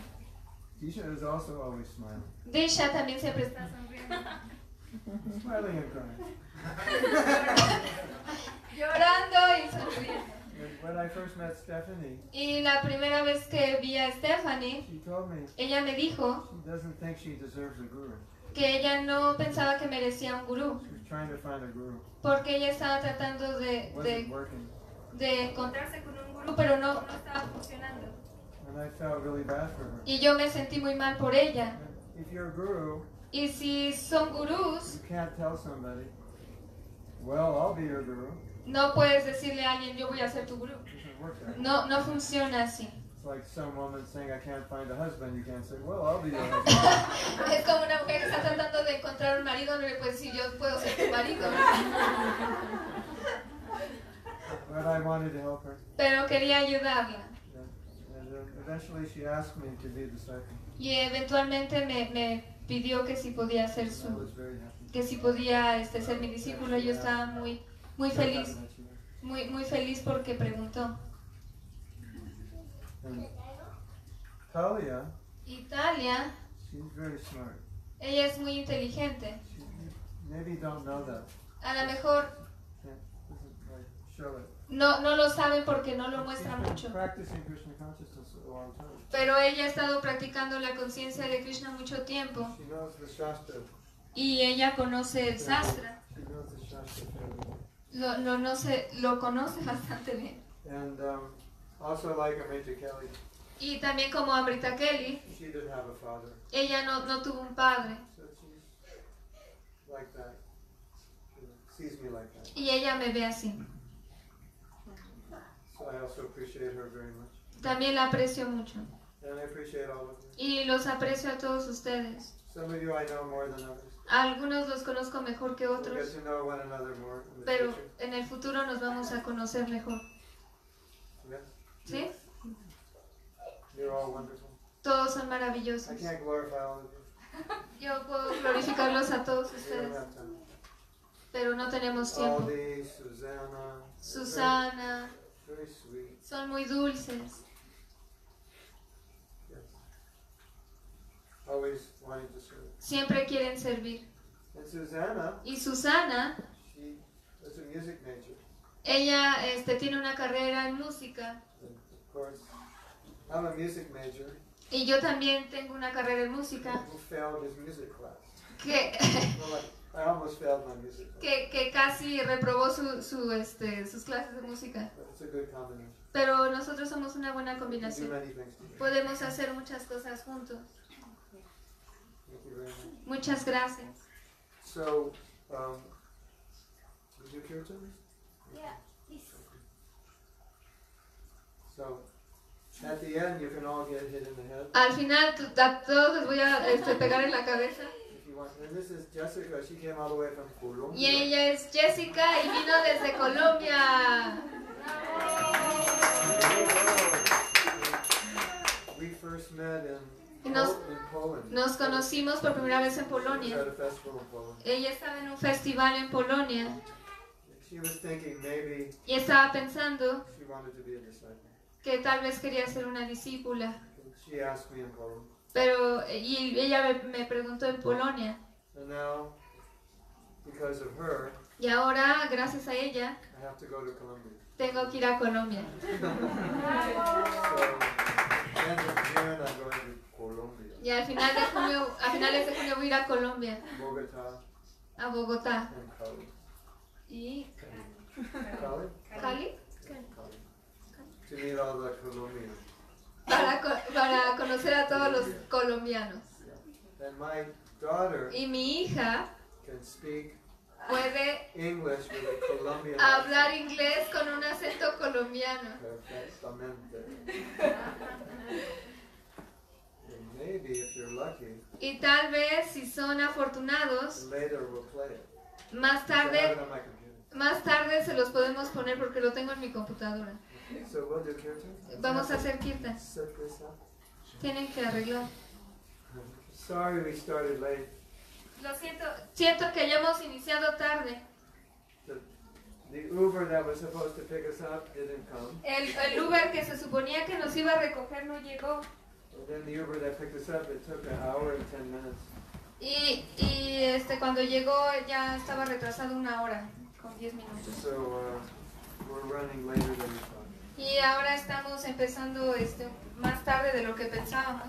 Disha is also always smiling. Disha también siempre está sonriendo. Smiling and crying. Llorando y sonriendo. When I first met Stephanie, Y la primera vez que vi a Stephanie, she told me ella me dijo she doesn't think she deserves a guru. que ella no pensaba que merecía un gurú, She was trying to find a guru. porque ella estaba tratando de, de, de encontrarse con un gurú, pero no, no estaba funcionando. Y yo me sentí muy mal por ella. If you're a guru, Y si son gurús, you can't tell somebody, well, I'll be your guru. no puedes decirle a alguien, yo voy a ser tu gurú. No, no funciona así. Es como una mujer que está tratando de encontrar un marido, no le puedes decir, yo puedo ser tu marido. but I wanted to help her. Pero quería ayudarla. Yeah. And then eventually she asked me to be a disciple. Y eventualmente me, me pidió que si podía ser su, que si podía este, ser mi discípulo. Yo estaba muy, muy feliz, muy, muy feliz porque preguntó. And Talia, Italia, she's very smart. ella es muy inteligente. She, maybe you don't know that. A lo mejor like. No, no lo saben porque no lo muestra mucho. Pero ella ha estado practicando la conciencia de Krishna mucho tiempo. Y ella conoce el Shastra. Lo, lo, no sé, lo conoce bastante bien. And um, also like Amrita Kelly, Y también como Amrita Kelly, she didn't have a father. ella no, no tuvo un padre. So like that. She sees me like that. Y ella me ve así. So I also appreciate her very much. También la aprecio mucho. And I appreciate all of you. Y los aprecio a todos ustedes. Some of you I know more than others. Algunos los conozco mejor que otros, to know one another more in the pero en el futuro nos vamos a conocer mejor. ¿Sí? You're all wonderful. Todos son I maravillosos. can't glorify all of you. Yo puedo glorificarlos a todos ustedes, pero no tenemos tiempo. Susana. Son muy dulces. Yes. Always wanting to serve. Siempre quieren servir. Y Susana, she is a music major. ella este, tiene una carrera en música. And of course, I'm a music major Y yo también tengo una carrera en música. Que, Well, like, I almost failed my music class. que, que casi reprobó su, su, este, sus clases de música. But it's a good combination. Pero nosotros somos una buena We can do combinación. many things together. Podemos hacer muchas cosas juntos. Muchas gracias. So, um, would you care to? Yeah, So, at the end, you can all get hit in the head Al final, a todos les voy a este, pegar en la cabeza. if you want. And this is Jessica. She came all the way from Colombia. Y ella es Jessica y vino desde Colombia. We first met in, Y nos-. Nos conocimos por primera vez en Polonia. Ella estaba en un festival en Polonia She was thinking maybe y estaba pensando she wanted to be a disciple. que tal vez quería ser una discípula. And she asked me in Poland. Pero y ella me, preguntó en Polonia. And now, because of her, Y ahora, gracias a ella, Tengo que ir a Colombia. Y al final de junio, a finales de junio voy a ir a Colombia, Bogota, a Bogotá. ¿Y Cali? Cali? Cali. Para, para conocer a todos los colombianos. And my daughter Y mi hija can speak puede English with a Colombian hablar inglés con un acento colombiano. Perfectamente. And maybe if you're lucky, Y tal vez, si son afortunados, later we'll play it. más tarde, más tarde se los podemos poner porque lo tengo en mi computadora. So we'll do. Vamos a hacer kirtan. Tienen que arreglar. Sorry we started late. Lo siento, siento que hayamos iniciado tarde. The, the Uber that was supposed to pick us up didn't come. El, el Uber que se suponía que nos iba a recoger no llegó. And then the Uber that picked us up, it took an hour and 10 minutes. Y, y este, cuando llegó ya estaba retrasado una hora con 10 minutos. So uh, we're running later than we thought. Y ahora estamos empezando este, más tarde de lo que pensábamos.